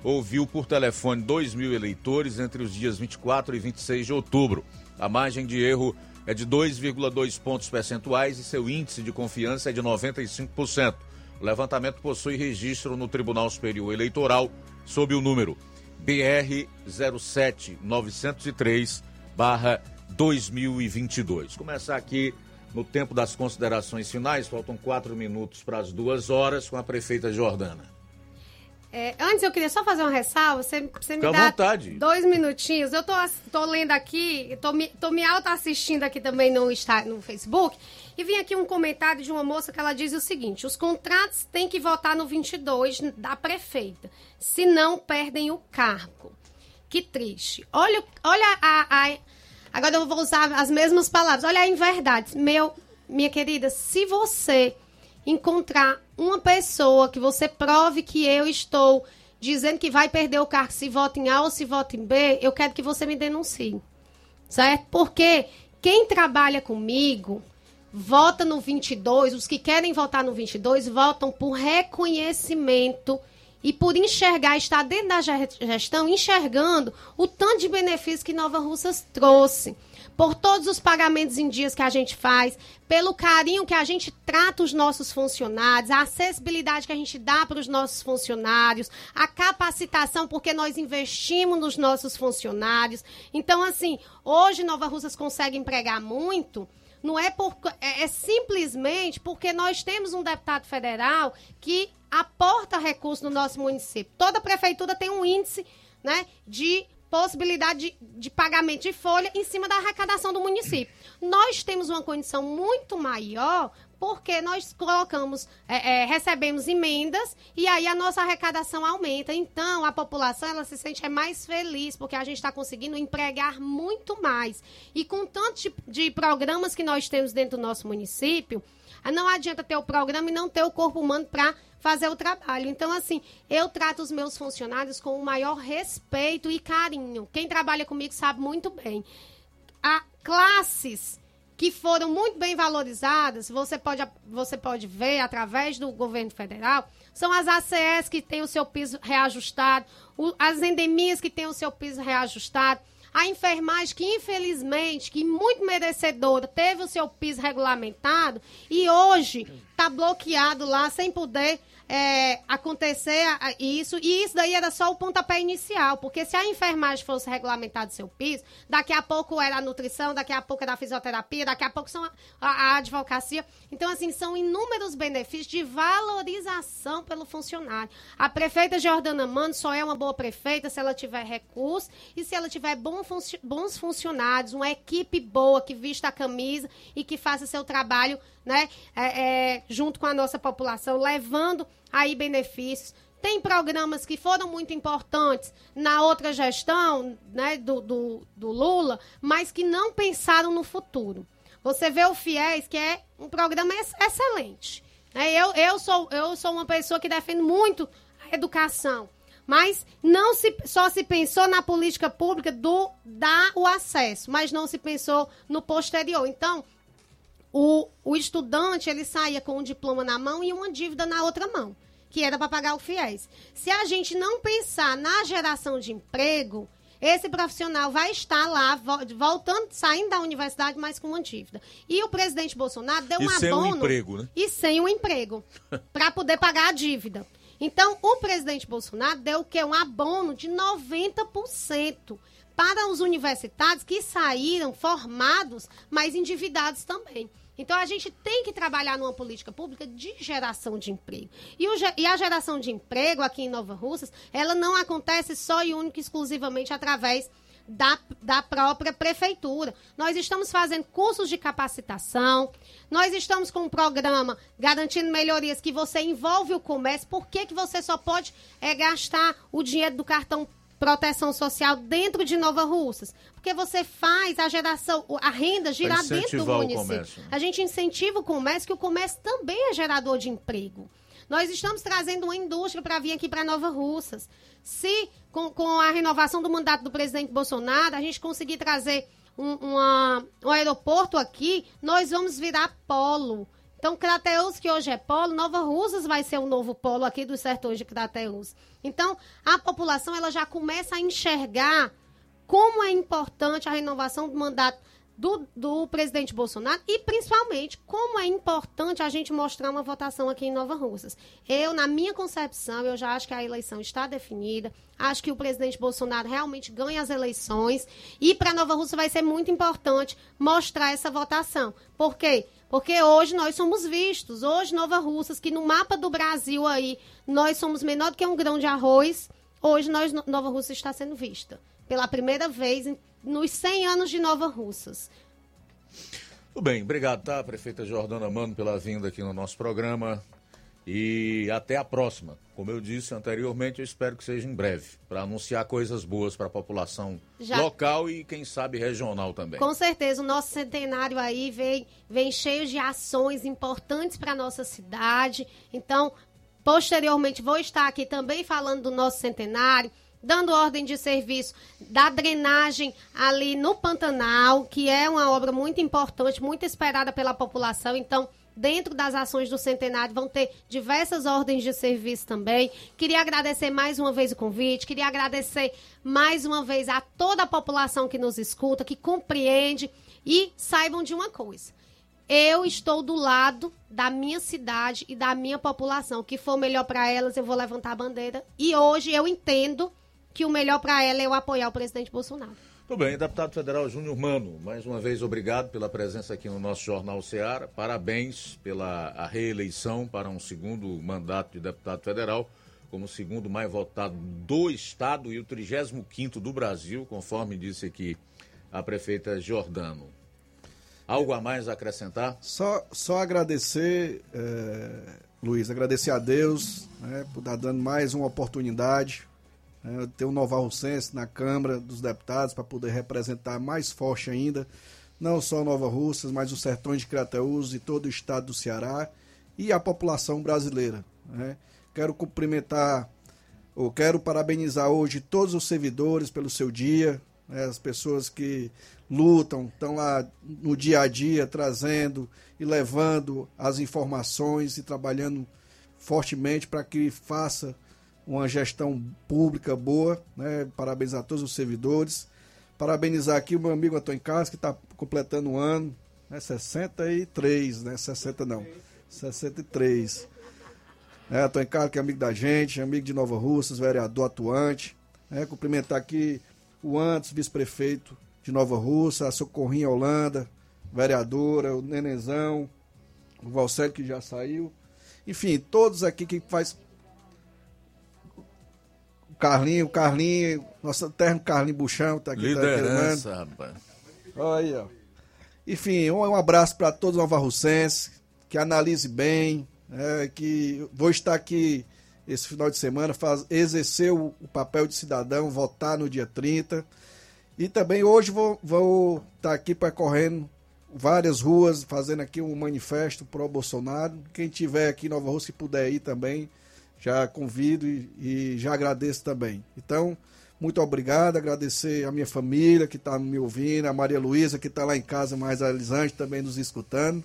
ouviu por telefone 2 mil eleitores entre os dias 24 e 26 de outubro. A margem de erro é de 2,2 pontos percentuais e seu índice de confiança é de 95%. O levantamento possui registro no Tribunal Superior Eleitoral sob o número BR 07903 2022. Começar aqui no tempo das considerações finais, faltam quatro minutos para as duas horas com a prefeita Jordana. É, antes eu queria só fazer uma ressalva. Você, você me Fica dá vontade. dois minutinhos. Eu tô, tô lendo aqui, tô me, tô me auto-assistindo aqui também no, no Facebook. E vim aqui um comentário de uma moça que ela diz o seguinte: os contratos têm que votar no 22 da prefeita, senão perdem o cargo. Que triste. Olha, olha a, a- Agora eu vou usar as mesmas palavras. Olha a inverdade. Meu, minha querida, se você encontrar uma pessoa que você prove que eu estou dizendo que vai perder o cargo se vota em A ou se vota em B, eu quero que você me denuncie. Certo? Porque quem trabalha comigo vota no 22, os que querem votar no 22 votam por reconhecimento e por enxergar, estar dentro da gestão, enxergando o tanto de benefício que Nova Russas trouxe. Por todos os pagamentos em dias que a gente faz, pelo carinho que a gente trata os nossos funcionários, a acessibilidade que a gente dá para os nossos funcionários, a capacitação, porque nós investimos nos nossos funcionários. Então, assim, hoje Nova Russas consegue empregar muito não é, por, é, é simplesmente porque nós temos um deputado federal que aporta recursos no nosso município. Toda prefeitura tem um índice né, de possibilidade de, de, pagamento de folha em cima da arrecadação do município. Nós temos uma condição muito maior porque nós colocamos, é, é, recebemos emendas e aí a nossa arrecadação aumenta. Então, a população ela se sente é mais feliz porque a gente está conseguindo empregar muito mais. E com tanto de, de programas que nós temos dentro do nosso município, não adianta ter o programa e não ter o corpo humano para fazer o trabalho. Então, assim, eu trato os meus funcionários com o maior respeito e carinho. Quem trabalha comigo sabe muito bem. Há classes que foram muito bem valorizadas, você pode, você pode ver através do governo federal, são as ACS que têm o seu piso reajustado, o, as endemias que têm o seu piso reajustado, a enfermagem que infelizmente, que muito merecedora, teve o seu piso regulamentado e hoje está bloqueado lá sem poder é, acontecer isso, e isso daí era só o pontapé inicial, porque se a enfermagem fosse regulamentada seu piso, daqui a pouco era a nutrição, daqui a pouco era a fisioterapia, daqui a pouco são a, a, advocacia. Então, assim, são inúmeros benefícios de valorização pelo funcionário. A prefeita Jordana Mano só é uma boa prefeita se ela tiver recursos e se ela tiver bom bons funcionários, uma equipe boa que vista a camisa e que faça seu trabalho né, é, é, junto com a nossa população, levando aí benefícios. Tem programas que foram muito importantes na outra gestão né, do, do, do Lula, mas que não pensaram no futuro. Você vê o FIES, que é um programa excelente. Né? Eu, eu, sou, eu sou uma pessoa que defende muito a educação. Mas não se, só se pensou na política pública do dar o acesso, mas não se pensou no posterior. Então, o, o estudante ele saía com um diploma na mão e uma dívida na outra mão, que era para pagar o FIES. Se a gente não pensar na geração de emprego, esse profissional vai estar lá, voltando, saindo da universidade, mas com uma dívida. E o presidente Bolsonaro deu e um sem abono. Um emprego, né? E sem um emprego. para poder pagar a dívida. Então, o presidente Bolsonaro deu o quê? Um abono de 90% para os universitários que saíram formados, mas endividados também. Então a gente tem que trabalhar numa política pública de geração de emprego. E, o, e, a geração de emprego aqui em Nova Russas, ela não acontece só e única exclusivamente através da, da própria prefeitura. Nós estamos fazendo cursos de capacitação, nós estamos com um programa garantindo melhorias que você envolve o comércio. Por que, que você só pode é, gastar o dinheiro do cartão proteção social dentro de Nova Russas. Porque você faz a geração, a renda girar dentro do município. Né? A gente incentiva o comércio, que o comércio também é gerador de emprego. Nós estamos trazendo uma indústria para vir aqui para Nova Russas. Se, com, com, a renovação do mandato do presidente Bolsonaro, a gente conseguir trazer um, uma, um aeroporto aqui, nós vamos virar polo. Então, Crateus, que hoje é polo, Nova Russas vai ser o novo polo aqui dos sertões de Crateus. Então, a população ela já começa a enxergar como é importante a renovação do mandato do, do presidente Bolsonaro e, principalmente, como é importante a gente mostrar uma votação aqui em Nova Russas. Eu, na minha concepção, eu já acho que a eleição está definida. Acho que o presidente Bolsonaro realmente ganha as eleições. E para Nova Russa vai ser muito importante mostrar essa votação. Por quê? Porque hoje nós somos vistos, hoje Nova Russas, que no mapa do Brasil aí, nós somos menor do que um grão de arroz, hoje nós, Nova Russa está sendo vista. Pela primeira vez nos 100 anos de Nova Russas. Tudo bem, obrigado, tá, prefeita Jordana Mano, pela vinda aqui no nosso programa. E até a próxima. Como eu disse anteriormente, eu espero que seja em breve, para anunciar coisas boas para a população Já... local e, quem sabe, regional também. Com certeza, o nosso centenário aí vem, vem cheio de ações importantes para a nossa cidade. Então, posteriormente, vou estar aqui também falando do nosso centenário dando ordem de serviço da drenagem ali no Pantanal, que é uma obra muito importante, muito esperada pela população. Então, dentro das ações do centenário, vão ter diversas ordens de serviço também. Queria agradecer mais uma vez o convite, queria agradecer mais uma vez a toda a população que nos escuta, que compreende e saibam de uma coisa. Eu estou do lado da minha cidade e da minha população. O que for melhor para elas, eu vou levantar a bandeira. E hoje eu entendo que o melhor para ela é eu apoiar o presidente Bolsonaro. Tudo bem, deputado federal Júnior Mano, mais uma vez obrigado pela presença aqui no nosso Jornal Ceará. Parabéns pela reeleição para um segundo mandato de deputado federal, como o segundo mais votado do Estado e o 35 do Brasil, conforme disse aqui a prefeita Jordano. Algo a mais a acrescentar? Só, só agradecer, é, Luiz, agradecer a Deus né, por estar dando mais uma oportunidade. Né, ter um Nova Russense na Câmara dos Deputados para poder representar mais forte ainda, não só Nova Russas, mas os sertões de Crateús e todo o estado do Ceará e a população brasileira. Né. Quero cumprimentar, ou quero parabenizar hoje todos os servidores pelo seu dia, né, as pessoas que lutam, estão lá no dia a dia trazendo e levando as informações e trabalhando fortemente para que faça uma gestão pública boa. Né? Parabéns a todos os servidores. Parabenizar aqui o meu amigo Antônio Carlos, que está completando um ano, né? 63, né? 60 não, 63. É, Antônio Carlos, que é amigo da gente, amigo de Nova Russas, vereador atuante. É, cumprimentar aqui o antes vice-prefeito de Nova Russa, a Socorrinha Holanda, vereadora, o Nenezão, o Valcélio que já saiu. Enfim, todos aqui que faz o Carlinho, o Carlinho, nosso eterno Carlinho Buchão tá aqui. Liderança, tá rapaz. Olha aí, ó. Enfim, um, um abraço para todos os novarrucenses, que analise bem, é, que vou estar aqui esse final de semana, faz, exercer o, o papel de cidadão, votar no dia 30 e também hoje vou estar vou tá aqui percorrendo várias ruas, fazendo aqui um manifesto pro Bolsonaro. Quem tiver aqui em Nova Rússia e puder ir também, já convido e, e já agradeço também. Então, muito obrigado, agradecer a minha família que está me ouvindo, a Maria Luísa que está lá em casa, mais a Elisante também nos escutando.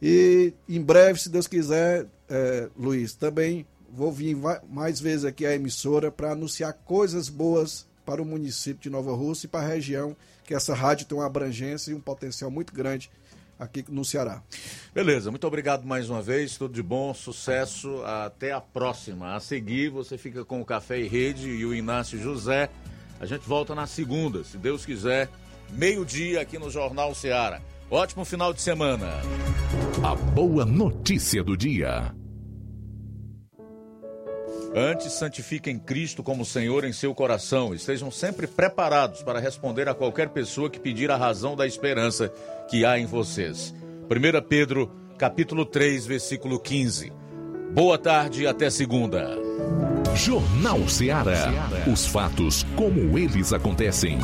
E em breve, se Deus quiser, é, Luiz, também vou vir mais vezes aqui à emissora para anunciar coisas boas para o município de Nova Rússia e para a região, que essa rádio tem uma abrangência e um potencial muito grande aqui no Ceará. Beleza, muito obrigado mais uma vez, tudo de bom, sucesso, até a próxima. A seguir, você fica com o Café e Rede e o Inácio José. A gente volta na segunda, se Deus quiser, meio-dia aqui no Jornal Ceará. Ótimo final de semana. A boa notícia do dia. Antes, santifiquem Cristo como Senhor em seu coração. Estejam sempre preparados para responder a qualquer pessoa que pedir a razão da esperança que há em vocês. 1 Pedro, capítulo 3, versículo 15. Boa tarde e até segunda. Jornal Ceará. Os fatos como eles acontecem.